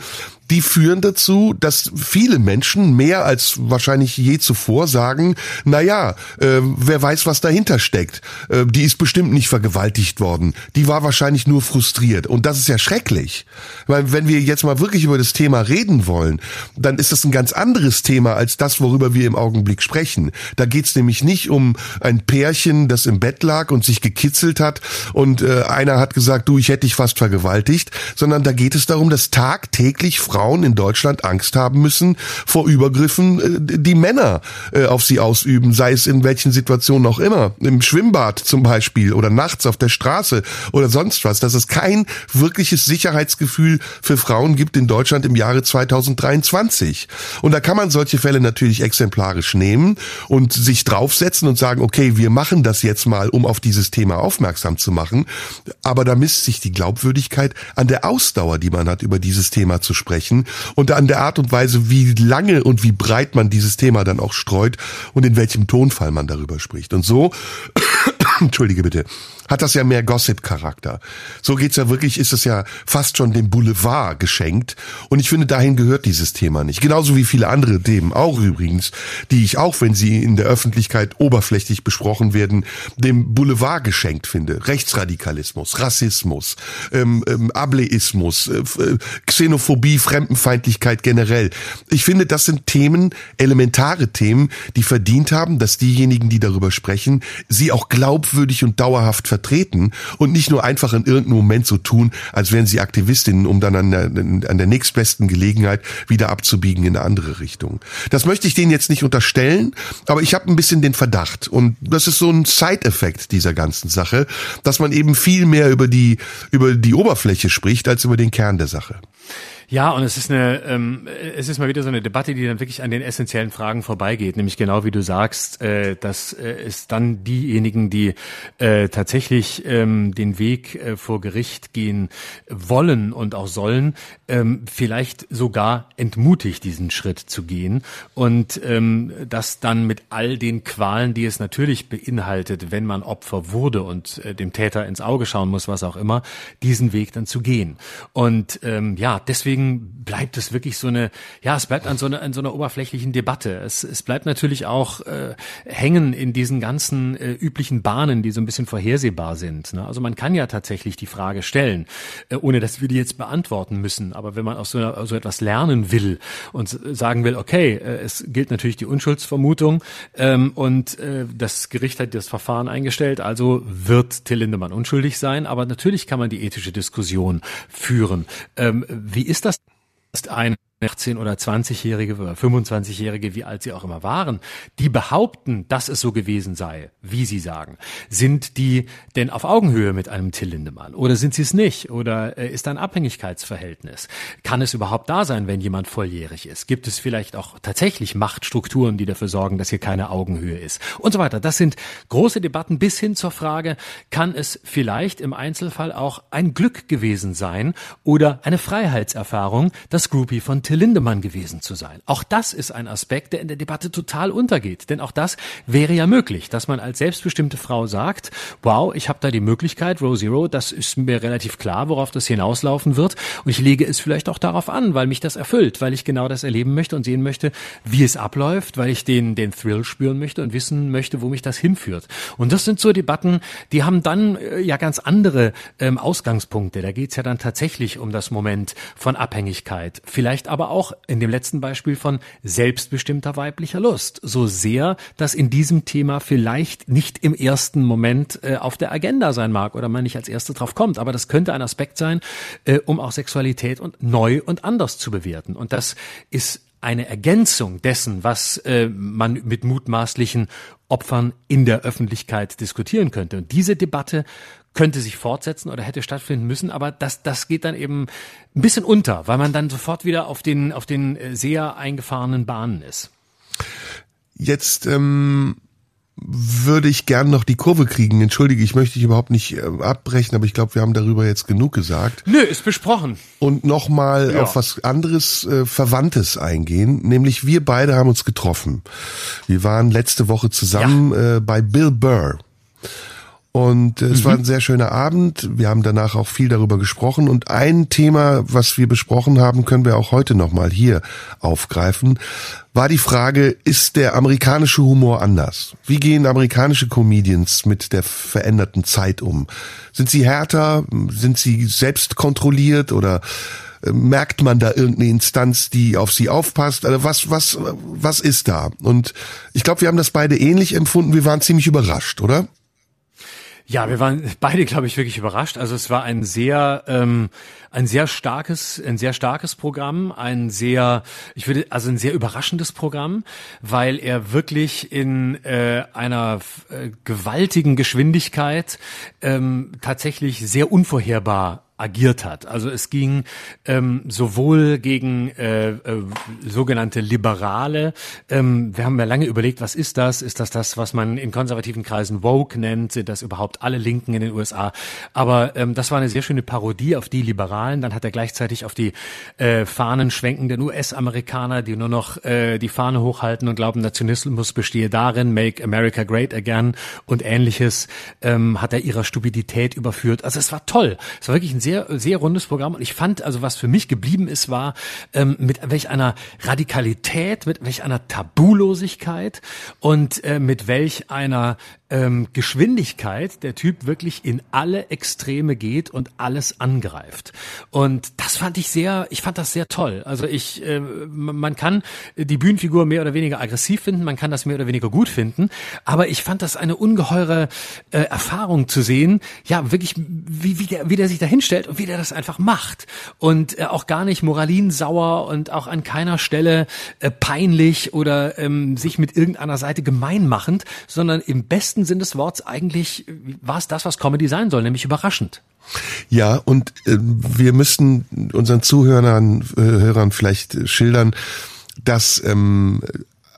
die führen dazu, dass viele Menschen mehr als wahrscheinlich je zuvor sagen, na ja, äh, wer weiß, was dahinter steckt. Äh, die ist bestimmt nicht vergewaltigt worden. Die war wahrscheinlich nur frustriert. Und das ist ja schrecklich. Weil wenn wir jetzt mal wirklich über das Thema reden wollen, dann ist das ein ganz anderes Thema als das, worüber wir im Augenblick sprechen. Da geht's nämlich nicht um ein Pärchen, das im Bett lag und sich gekitzelt hat und äh, einer hat gesagt, du, ich hätte dich fast vergewaltigt, sondern da geht es darum, dass tagtäglich Frauen in Deutschland Angst haben müssen vor Übergriffen, äh, die Männer äh, auf sie ausüben, sei es in welchen Situationen auch immer. Im Schwimmbad zum Beispiel oder nachts auf der Straße oder sonst was. Dass es kein wirkliches Sicherheitsgefühl für Frauen gibt in Deutschland im Jahre 2023. Und da kann man solche Fälle natürlich exemplarisch nehmen und sich draufsetzen und sagen, okay, wir machen das jetzt mal, um auf dieses Thema aufmerksam zu machen. Aber da misst sich die Glaubwürdigkeit an der Ausdauer, die man hat, über dieses Thema zu sprechen sprechen und an der Art und Weise, wie lange und wie breit man dieses Thema dann auch streut und in welchem Tonfall man darüber spricht. Und so, (coughs) entschuldige bitte, hat das ja mehr Gossip-Charakter. So geht's ja wirklich, ist es ja fast schon dem Boulevard geschenkt. Und ich finde, dahin gehört dieses Thema nicht. Genauso wie viele andere Themen auch übrigens, die ich auch, wenn sie in der Öffentlichkeit oberflächlich besprochen werden, dem Boulevard geschenkt finde. Rechtsradikalismus, Rassismus, ähm, ähm, Ableismus, äh, äh Xenophobie, Fremdenfeindlichkeit generell. Ich finde, das sind Themen, elementare Themen, die verdient haben, dass diejenigen, die darüber sprechen, sie auch glaubwürdig und dauerhaft vertreten und nicht nur einfach in irgendeinem Moment so tun, als wären sie Aktivistinnen, um dann an der, an der nächstbesten Gelegenheit wieder abzubiegen in eine andere Richtung. Das möchte ich denen jetzt nicht unterstellen, aber ich habe ein bisschen den Verdacht und das ist so ein Side-Effekt dieser ganzen Sache, dass man eben viel mehr über die über die Oberfläche spricht als über den Kern der Sache. Ja, und es ist eine, ähm, es ist mal wieder so eine Debatte, die dann wirklich an den essentiellen Fragen vorbeigeht, nämlich genau wie du sagst, äh, dass äh, es dann diejenigen, die äh, tatsächlich ähm, den Weg äh, vor Gericht gehen wollen und auch sollen, ähm, vielleicht sogar entmutigt, diesen Schritt zu gehen und ähm, das dann mit all den Qualen, die es natürlich beinhaltet, wenn man Opfer wurde und äh, dem Täter ins Auge schauen muss, was auch immer, diesen Weg dann zu gehen. Und ähm, ja, deswegen deswegen bleibt es wirklich so eine, ja, es bleibt an so einer, an so einer oberflächlichen Debatte. Es, es bleibt natürlich auch äh, hängen in diesen ganzen äh, üblichen Bahnen, die so ein bisschen vorhersehbar sind. Ne? Also man kann ja tatsächlich die Frage stellen, äh, ohne dass wir die jetzt beantworten müssen. Aber wenn man aus so, einer, so etwas lernen will und sagen will, okay, äh, es gilt natürlich die Unschuldsvermutung ähm, und äh, das Gericht hat das Verfahren eingestellt, also wird Till Lindemann unschuldig sein. Aber natürlich kann man die ethische Diskussion führen. Ähm, wie ist das? Ist ein 18 oder 20-Jährige oder 25-Jährige, wie alt sie auch immer waren, die behaupten, dass es so gewesen sei, wie sie sagen, sind die denn auf Augenhöhe mit einem Till Lindemann oder sind sie es nicht oder äh, ist ein Abhängigkeitsverhältnis? Kann es überhaupt da sein, wenn jemand volljährig ist? Gibt es vielleicht auch tatsächlich Machtstrukturen, die dafür sorgen, dass hier keine Augenhöhe ist und so weiter? Das sind große Debatten bis hin zur Frage, kann es vielleicht im Einzelfall auch ein Glück gewesen sein oder eine Freiheitserfahrung, das Groupie von Till Till Lindemann gewesen zu sein. Auch das ist ein Aspekt, der in der Debatte total untergeht. Denn auch das wäre ja möglich, dass man als selbstbestimmte Frau sagt, wow, ich habe da die Möglichkeit, Row Zero, das ist mir relativ klar, worauf das hinauslaufen wird. Und ich lege es vielleicht auch darauf an, weil mich das erfüllt, weil ich genau das erleben möchte und sehen möchte, wie es abläuft, weil ich den, den Thrill spüren möchte und wissen möchte, wo mich das hinführt. Und das sind so Debatten, die haben dann äh, ja ganz andere ähm, Ausgangspunkte. Da geht's ja dann tatsächlich um das Moment von Abhängigkeit. Vielleicht aber aber auch in dem letzten Beispiel von selbstbestimmter weiblicher Lust. So sehr, dass in diesem Thema vielleicht nicht im ersten Moment äh, auf der Agenda sein mag oder man nicht als Erste drauf kommt. Aber das könnte ein Aspekt sein, äh, um auch Sexualität und neu und anders zu bewerten. Und das ist eine Ergänzung dessen, was äh, man mit mutmaßlichen Opfern in der Öffentlichkeit diskutieren könnte. Und diese Debatte könnte sich fortsetzen oder hätte stattfinden müssen, aber das, das geht dann eben ein bisschen unter, weil man dann sofort wieder auf den, auf den äh, sehr eingefahrenen Bahnen ist. Jetzt ähm, würde ich gern noch die Kurve kriegen. Entschuldige, ich möchte dich überhaupt nicht äh, abbrechen, aber ich glaube, wir haben darüber jetzt genug gesagt. Nö, ist besprochen. Und nochmal ja. auf was anderes äh, Verwandtes eingehen, nämlich wir beide haben uns getroffen. Wir waren letzte Woche zusammen ja. äh, bei Bill Burr. Und äh, es mhm. war ein sehr schöner Abend. Wir haben danach auch viel darüber gesprochen. Und ein Thema, was wir besprochen haben, können wir auch heute nochmal hier aufgreifen, war die Frage, ist der amerikanische Humor anders? Wie gehen amerikanische Comedians mit der veränderten Zeit um? Sind sie härter? Sind sie selbst kontrolliert oder äh, merkt man da irgendeine Instanz, die auf sie aufpasst? Also was, was, was ist da? Und ich glaube, wir haben das beide ähnlich empfunden. Wir waren ziemlich überrascht, oder? Ja, wir waren beide, glaube ich, wirklich überrascht. Also es war ein sehr, ähm, ein sehr starkes, ein sehr starkes Programm, ein sehr, ich würde, also ein sehr überraschendes Programm, weil er wirklich in äh, einer äh, gewaltigen Geschwindigkeit ähm, tatsächlich sehr unvorherbar agiert hat. Also es ging ähm, sowohl gegen äh, äh, sogenannte Liberale. Ähm, wir haben ja lange überlegt, was ist das? Ist das das, was man in konservativen Kreisen woke nennt? Sind das überhaupt alle Linken in den USA? Aber ähm, das war eine sehr schöne Parodie auf die Liberalen. Dann hat er gleichzeitig auf die äh, Fahnen schwenkenden US-Amerikaner, die nur noch äh, die Fahne hochhalten und glauben, Nationalismus bestehe darin, Make America Great Again und ähnliches, ähm, hat er ihrer Stupidität überführt. Also es war toll. Es war wirklich ein sehr, sehr rundes Programm und ich fand, also was für mich geblieben ist, war ähm, mit welch einer Radikalität, mit welch einer Tabulosigkeit und äh, mit welch einer ähm, Geschwindigkeit der Typ wirklich in alle Extreme geht und alles angreift. Und das fand ich sehr, ich fand das sehr toll. Also ich, äh, man kann die Bühnenfigur mehr oder weniger aggressiv finden, man kann das mehr oder weniger gut finden, aber ich fand das eine ungeheure äh, Erfahrung zu sehen, ja, wirklich, wie, wie, der, wie der sich da hinstellt und wie der das einfach macht. Und äh, auch gar nicht moralinsauer und auch an keiner Stelle äh, peinlich oder ähm, sich mit irgendeiner Seite gemein machend, sondern im besten wahrsten Sinn des Wortes eigentlich war es das, was Comedy sein soll, nämlich überraschend. Ja, und äh, wir müssten unseren Zuhörern äh, Hörern vielleicht schildern, dass ähm,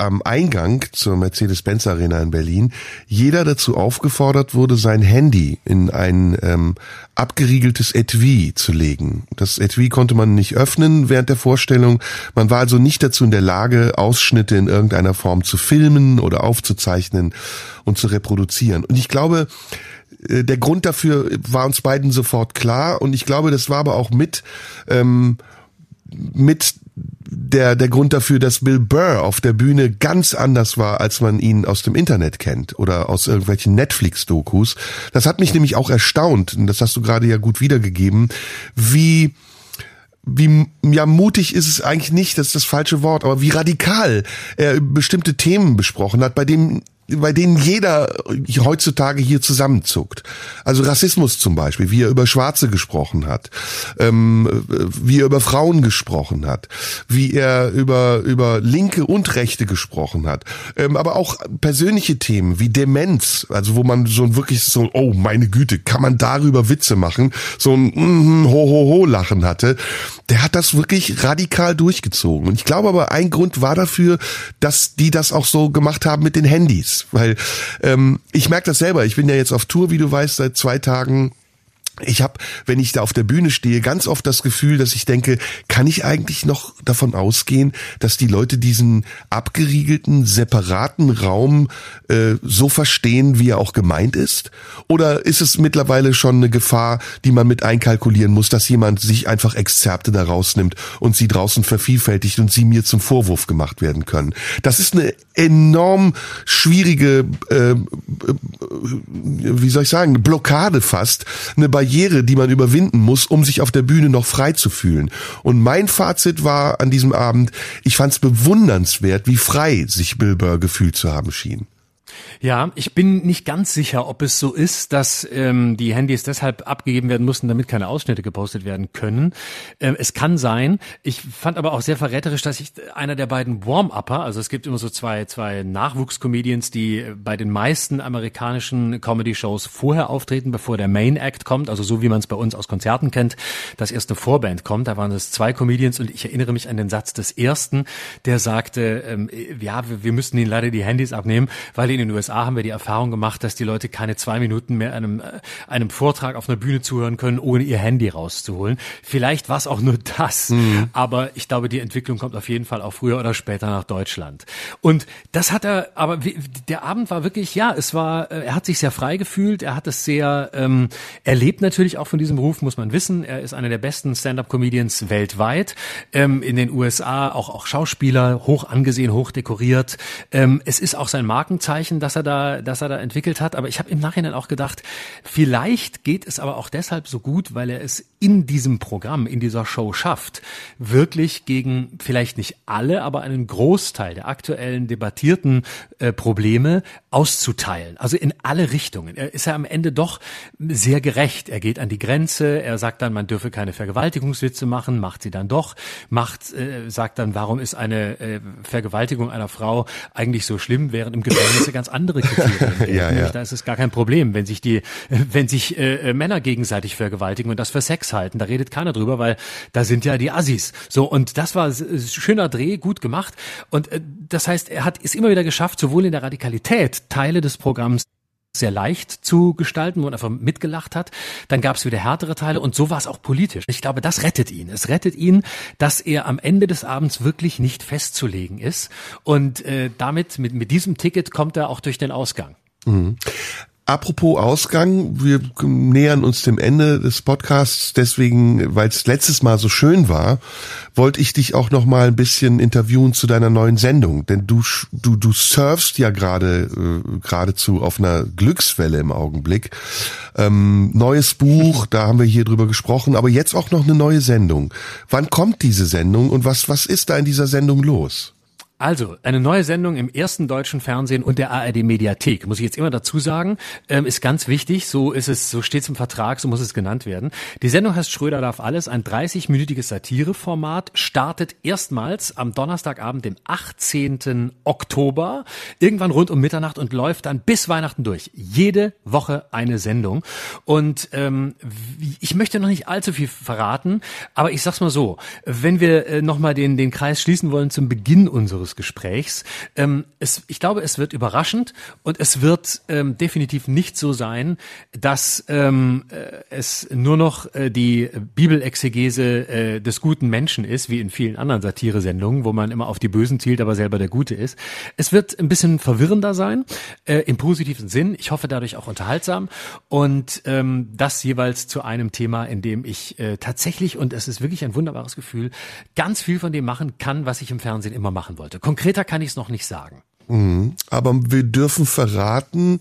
am Eingang zur Mercedes-Benz Arena in Berlin jeder dazu aufgefordert wurde, sein Handy in ein ähm, abgeriegeltes Etui zu legen. Das Etui konnte man nicht öffnen während der Vorstellung. Man war also nicht dazu in der Lage, Ausschnitte in irgendeiner Form zu filmen oder aufzuzeichnen und zu reproduzieren. Und ich glaube, äh, der Grund dafür war uns beiden sofort klar und ich glaube, das war aber auch mit ähm, mit der, der Grund dafür, dass Bill Burr auf der Bühne ganz anders war, als man ihn aus dem Internet kennt oder aus irgendwelchen Netflix-Dokus. Das hat mich nämlich auch erstaunt, und das hast du gerade ja gut wiedergegeben, wie wie ja mutig ist es eigentlich nicht, das ist das falsche Wort, aber wie radikal er bestimmte Themen besprochen hat, bei dem bei denen jeder heutzutage hier zusammenzuckt. Also Rassismus zum Beispiel, wie er über Schwarze gesprochen hat, ähm, wie er über Frauen gesprochen hat, wie er über, über Linke und Rechte gesprochen hat, ähm, aber auch persönliche Themen wie Demenz, also wo man so wirklich so, oh meine Güte, kann man darüber Witze machen, so ein mm, ho ho ho Lachen hatte, der hat das wirklich radikal durchgezogen. Und ich glaube aber, ein Grund war dafür, dass die das auch so gemacht haben mit den Handys weil ähm, ich merke das selber. Ich bin ja jetzt auf Tour, wie du weißt, seit zwei Tagen ich habe, wenn ich da auf der Bühne stehe, ganz oft das Gefühl, dass ich denke, kann ich eigentlich noch davon ausgehen, dass die Leute diesen abgeriegelten, separaten Raum äh, so verstehen, wie er auch gemeint ist? Oder ist es mittlerweile schon eine Gefahr, die man mit einkalkulieren muss, dass jemand sich einfach Exzerpte da rausnimmt und sie draußen vervielfältigt und sie mir zum Vorwurf gemacht werden können? Das ist eine enorm schwierige, äh, äh wie soll ich sagen, Blockade fast, eine Barriere, die man überwinden muss, um sich auf der Bühne noch frei zu fühlen. Und mein Fazit war an diesem Abend, ich fand es bewundernswert, wie frei sich Bill Burr gefühlt zu haben schien. Ja, ich bin nicht ganz sicher, ob es so ist, dass ähm, die Handys deshalb abgegeben werden mussten, damit keine Ausschnitte gepostet werden können. Ähm, es kann sein. Ich fand aber auch sehr verräterisch, dass ich einer der beiden Warm-Upper, also es gibt immer so zwei, zwei Nachwuchscomedians, die bei den meisten amerikanischen Comedy-Shows vorher auftreten, bevor der Main Act kommt, also so wie man es bei uns aus Konzerten kennt, dass erst Vorband kommt. Da waren es zwei Comedians und ich erinnere mich an den Satz des ersten, der sagte, ähm, ja, wir, müssten ihnen leider die Handys abnehmen, weil in den USA haben wir die Erfahrung gemacht, dass die Leute keine zwei Minuten mehr einem, äh, einem Vortrag auf einer Bühne zuhören können, ohne ihr Handy rauszuholen. Vielleicht war es auch nur das, mhm. aber ich glaube, die Entwicklung kommt auf jeden Fall auch früher oder später nach Deutschland. Und das hat er, aber der Abend war wirklich, ja, es war, äh, er hat sich sehr frei gefühlt, er hat es sehr, ähm, er lebt natürlich auch von diesem Beruf, muss man wissen. Er ist einer der besten Stand-up-Comedians weltweit, ähm, in den USA auch, auch Schauspieler, hoch angesehen, hoch dekoriert. Ähm, es ist auch sein Markenzeichen Zeichen, das er da, das er da entwickelt hat. Aber ich habe im Nachhinein auch gedacht, vielleicht geht es aber auch deshalb so gut, weil er es in diesem Programm, in dieser Show schafft, wirklich gegen vielleicht nicht alle, aber einen Großteil der aktuellen debattierten äh, Probleme auszuteilen. Also in alle Richtungen. Er ist ja am Ende doch sehr gerecht. Er geht an die Grenze. Er sagt dann, man dürfe keine Vergewaltigungswitze machen, macht sie dann doch. Macht, äh, sagt dann, warum ist eine äh, Vergewaltigung einer Frau eigentlich so schlimm, während im Gefängnis ganz andere Kriterien. (laughs) ja, ja. Da ist es gar kein Problem, wenn sich die, wenn sich äh, äh, Männer gegenseitig vergewaltigen und das für Sex halten. Da redet keiner drüber, weil da sind ja die Assis. So und das war schöner Dreh, gut gemacht. Und äh, das heißt, er hat es immer wieder geschafft, sowohl in der Radikalität Teile des Programms sehr leicht zu gestalten, wo man einfach mitgelacht hat. Dann gab es wieder härtere Teile und so war es auch politisch. Ich glaube, das rettet ihn. Es rettet ihn, dass er am Ende des Abends wirklich nicht festzulegen ist. Und äh, damit, mit, mit diesem Ticket kommt er auch durch den Ausgang. Mhm. Apropos Ausgang, wir nähern uns dem Ende des Podcasts, deswegen, weil es letztes Mal so schön war, wollte ich dich auch noch mal ein bisschen interviewen zu deiner neuen Sendung, denn du du du surfst ja gerade äh, geradezu auf einer Glückswelle im Augenblick. Ähm, neues Buch, da haben wir hier drüber gesprochen, aber jetzt auch noch eine neue Sendung. Wann kommt diese Sendung und was was ist da in dieser Sendung los? Also, eine neue Sendung im ersten deutschen Fernsehen und der ARD Mediathek, muss ich jetzt immer dazu sagen, ähm, ist ganz wichtig. So ist es, so steht es im Vertrag, so muss es genannt werden. Die Sendung heißt Schröder darf alles, ein 30-minütiges Satireformat, startet erstmals am Donnerstagabend, dem 18. Oktober, irgendwann rund um Mitternacht und läuft dann bis Weihnachten durch. Jede Woche eine Sendung. Und ähm, ich möchte noch nicht allzu viel verraten, aber ich sag's mal so, wenn wir äh, nochmal den, den Kreis schließen wollen zum Beginn unseres Gesprächs. Ähm, es, ich glaube, es wird überraschend und es wird ähm, definitiv nicht so sein, dass ähm, äh, es nur noch äh, die Bibelexegese äh, des guten Menschen ist, wie in vielen anderen Satiresendungen, wo man immer auf die Bösen zielt, aber selber der Gute ist. Es wird ein bisschen verwirrender sein, äh, im positiven Sinn. Ich hoffe dadurch auch unterhaltsam und ähm, das jeweils zu einem Thema, in dem ich äh, tatsächlich, und es ist wirklich ein wunderbares Gefühl, ganz viel von dem machen kann, was ich im Fernsehen immer machen wollte. Konkreter kann ich es noch nicht sagen. Mhm. Aber wir dürfen verraten,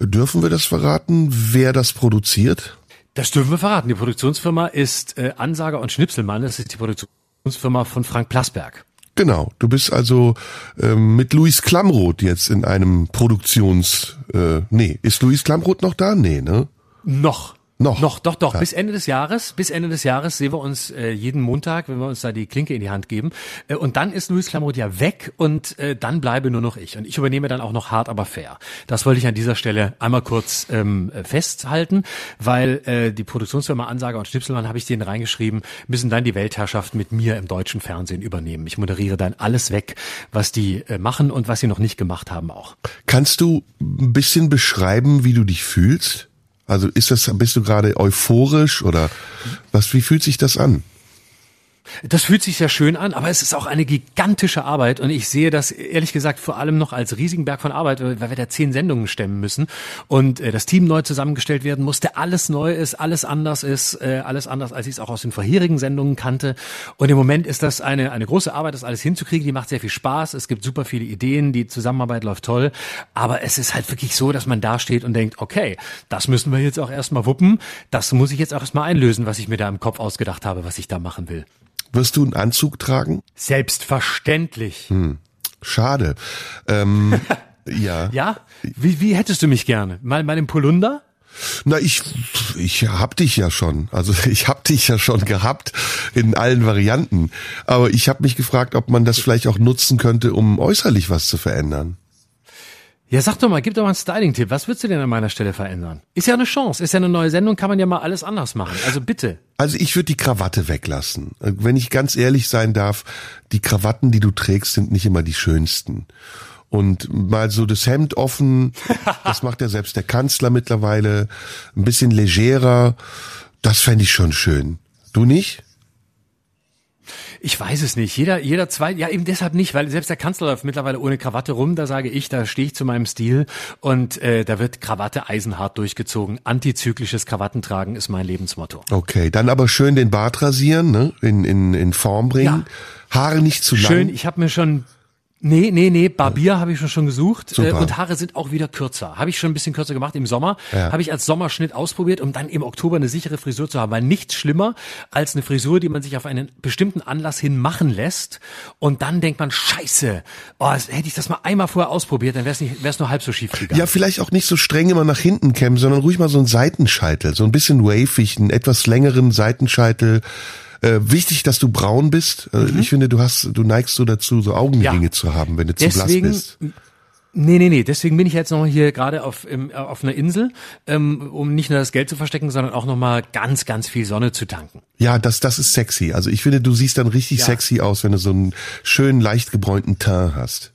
dürfen wir das verraten, wer das produziert? Das dürfen wir verraten. Die Produktionsfirma ist äh, Ansager und Schnipselmann. Das ist die Produktionsfirma von Frank Plasberg. Genau, du bist also ähm, mit Luis Klamroth jetzt in einem Produktions... Äh, nee, ist Luis Klamroth noch da? Nee, ne? Noch. Noch. Noch, doch, doch. Ja. Bis Ende des Jahres, bis Ende des Jahres sehen wir uns äh, jeden Montag, wenn wir uns da die Klinke in die Hand geben. Äh, und dann ist Luis Klamroth ja weg und äh, dann bleibe nur noch ich. Und ich übernehme dann auch noch hart, aber fair. Das wollte ich an dieser Stelle einmal kurz ähm, festhalten, weil äh, die Produktionsfirma Ansager und Schnipselmann, habe ich denen reingeschrieben, müssen dann die Weltherrschaft mit mir im deutschen Fernsehen übernehmen. Ich moderiere dann alles weg, was die äh, machen und was sie noch nicht gemacht haben auch. Kannst du ein bisschen beschreiben, wie du dich fühlst? Also ist das, bist du gerade euphorisch oder was, wie fühlt sich das an? Das fühlt sich sehr schön an, aber es ist auch eine gigantische Arbeit und ich sehe das ehrlich gesagt vor allem noch als riesigen Berg von Arbeit, weil wir da zehn Sendungen stemmen müssen und äh, das Team neu zusammengestellt werden musste, alles neu ist, alles anders ist, äh, alles anders, als ich es auch aus den vorherigen Sendungen kannte. Und im Moment ist das eine, eine große Arbeit, das alles hinzukriegen. Die macht sehr viel Spaß. Es gibt super viele Ideen, die Zusammenarbeit läuft toll. Aber es ist halt wirklich so, dass man da steht und denkt, okay, das müssen wir jetzt auch erstmal wuppen. Das muss ich jetzt auch erstmal einlösen, was ich mir da im Kopf ausgedacht habe, was ich da machen will. Wirst du einen Anzug tragen? Selbstverständlich. Hm. Schade. Ähm, (laughs) ja. Ja? Wie, wie hättest du mich gerne? Mal, mal im Polunder? Na, ich, ich hab dich ja schon. Also (laughs) ich hab dich ja schon gehabt in allen Varianten. Aber ich habe mich gefragt, ob man das vielleicht auch nutzen könnte, um äußerlich was zu verändern. Ja, sag doch mal, gib doch mal einen Styling-Tipp. Was würdest du denn an meiner Stelle verändern? Ist ja eine Chance, ist ja eine neue Sendung, kann man ja mal alles anders machen. Also bitte. Also ich würde die Krawatte weglassen. Wenn ich ganz ehrlich sein darf, die Krawatten, die du trägst, sind nicht immer die schönsten. Und mal so das Hemd offen, (laughs) das macht ja selbst der Kanzler mittlerweile, ein bisschen legerer, das fände ich schon schön. Du nicht? Ich weiß es nicht. Jeder, jeder zwei, ja eben deshalb nicht, weil selbst der Kanzler läuft mittlerweile ohne Krawatte rum. Da sage ich, da stehe ich zu meinem Stil und äh, da wird Krawatte eisenhart durchgezogen. Antizyklisches Krawattentragen ist mein Lebensmotto. Okay, dann aber schön den Bart rasieren, ne? In in in Form bringen. Ja. Haare nicht zu lang. Schön. Ich habe mir schon Nee, nee, nee, Barbier habe ich schon, schon gesucht äh, Super. und Haare sind auch wieder kürzer. Habe ich schon ein bisschen kürzer gemacht im Sommer. Ja. Habe ich als Sommerschnitt ausprobiert, um dann im Oktober eine sichere Frisur zu haben. Weil nichts schlimmer als eine Frisur, die man sich auf einen bestimmten Anlass hin machen lässt und dann denkt man, scheiße, oh, hätte ich das mal einmal vorher ausprobiert, dann wäre es es nur halb so schief gegangen. Ja, vielleicht auch nicht so streng immer nach hinten kämmen, sondern ruhig mal so einen Seitenscheitel, so ein bisschen wavig, einen etwas längeren Seitenscheitel äh, wichtig, dass du braun bist. Äh, mhm. Ich finde, du hast, du neigst so dazu, so Augenringe ja. zu haben, wenn du zu Deswegen, blass bist. Nee, nee, nee. Deswegen bin ich jetzt noch hier gerade auf, im, auf einer Insel, ähm, um nicht nur das Geld zu verstecken, sondern auch nochmal ganz, ganz viel Sonne zu tanken. Ja, das, das ist sexy. Also ich finde, du siehst dann richtig Ja. sexy aus, wenn du so einen schönen, leicht gebräunten Teint hast.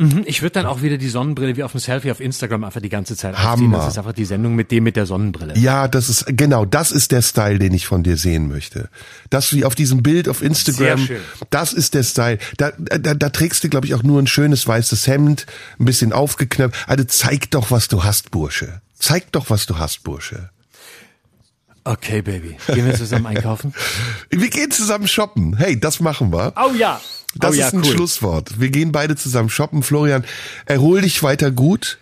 Mhm, Ich würde dann auch wieder die Sonnenbrille wie auf dem Selfie auf Instagram einfach die ganze Zeit aufziehen. Hammer. Das ist einfach die Sendung mit dem mit der Sonnenbrille. Ja, das ist, genau, das ist der Style, den ich von dir sehen möchte. Das wie auf diesem Bild auf Instagram, Sehr schön. das ist der Style. Da, da, da trägst du, glaube ich, auch nur ein schönes weißes Hemd, ein bisschen aufgeknöpft. Also zeig doch, was du hast, Bursche. Zeig doch, was du hast, Bursche. Okay, Baby. Gehen wir zusammen einkaufen? (laughs) Wir gehen zusammen shoppen. Hey, das machen wir. Oh ja. Das oh ja, ist ein cool. Schlusswort. Wir gehen beide zusammen shoppen. Florian, erhol dich weiter gut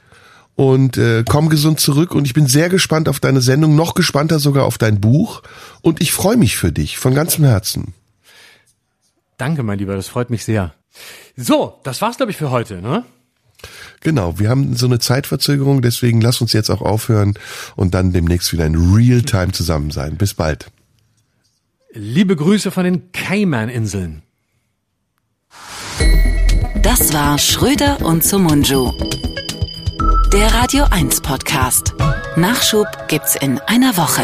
und äh, komm gesund zurück. Und ich bin sehr gespannt auf deine Sendung, noch gespannter sogar auf dein Buch. Und ich freue mich für dich von ganzem Herzen. Danke, mein Lieber. Das freut mich sehr. So, das war's, glaube ich, für heute, ne? Genau, wir haben so eine Zeitverzögerung, deswegen lass uns jetzt auch aufhören und dann demnächst wieder in Realtime zusammen sein. Bis bald. Liebe Grüße von den Cayman-Inseln. Das war Schröder und Sumunju. Der Radio 1 Podcast. Nachschub gibt's in einer Woche.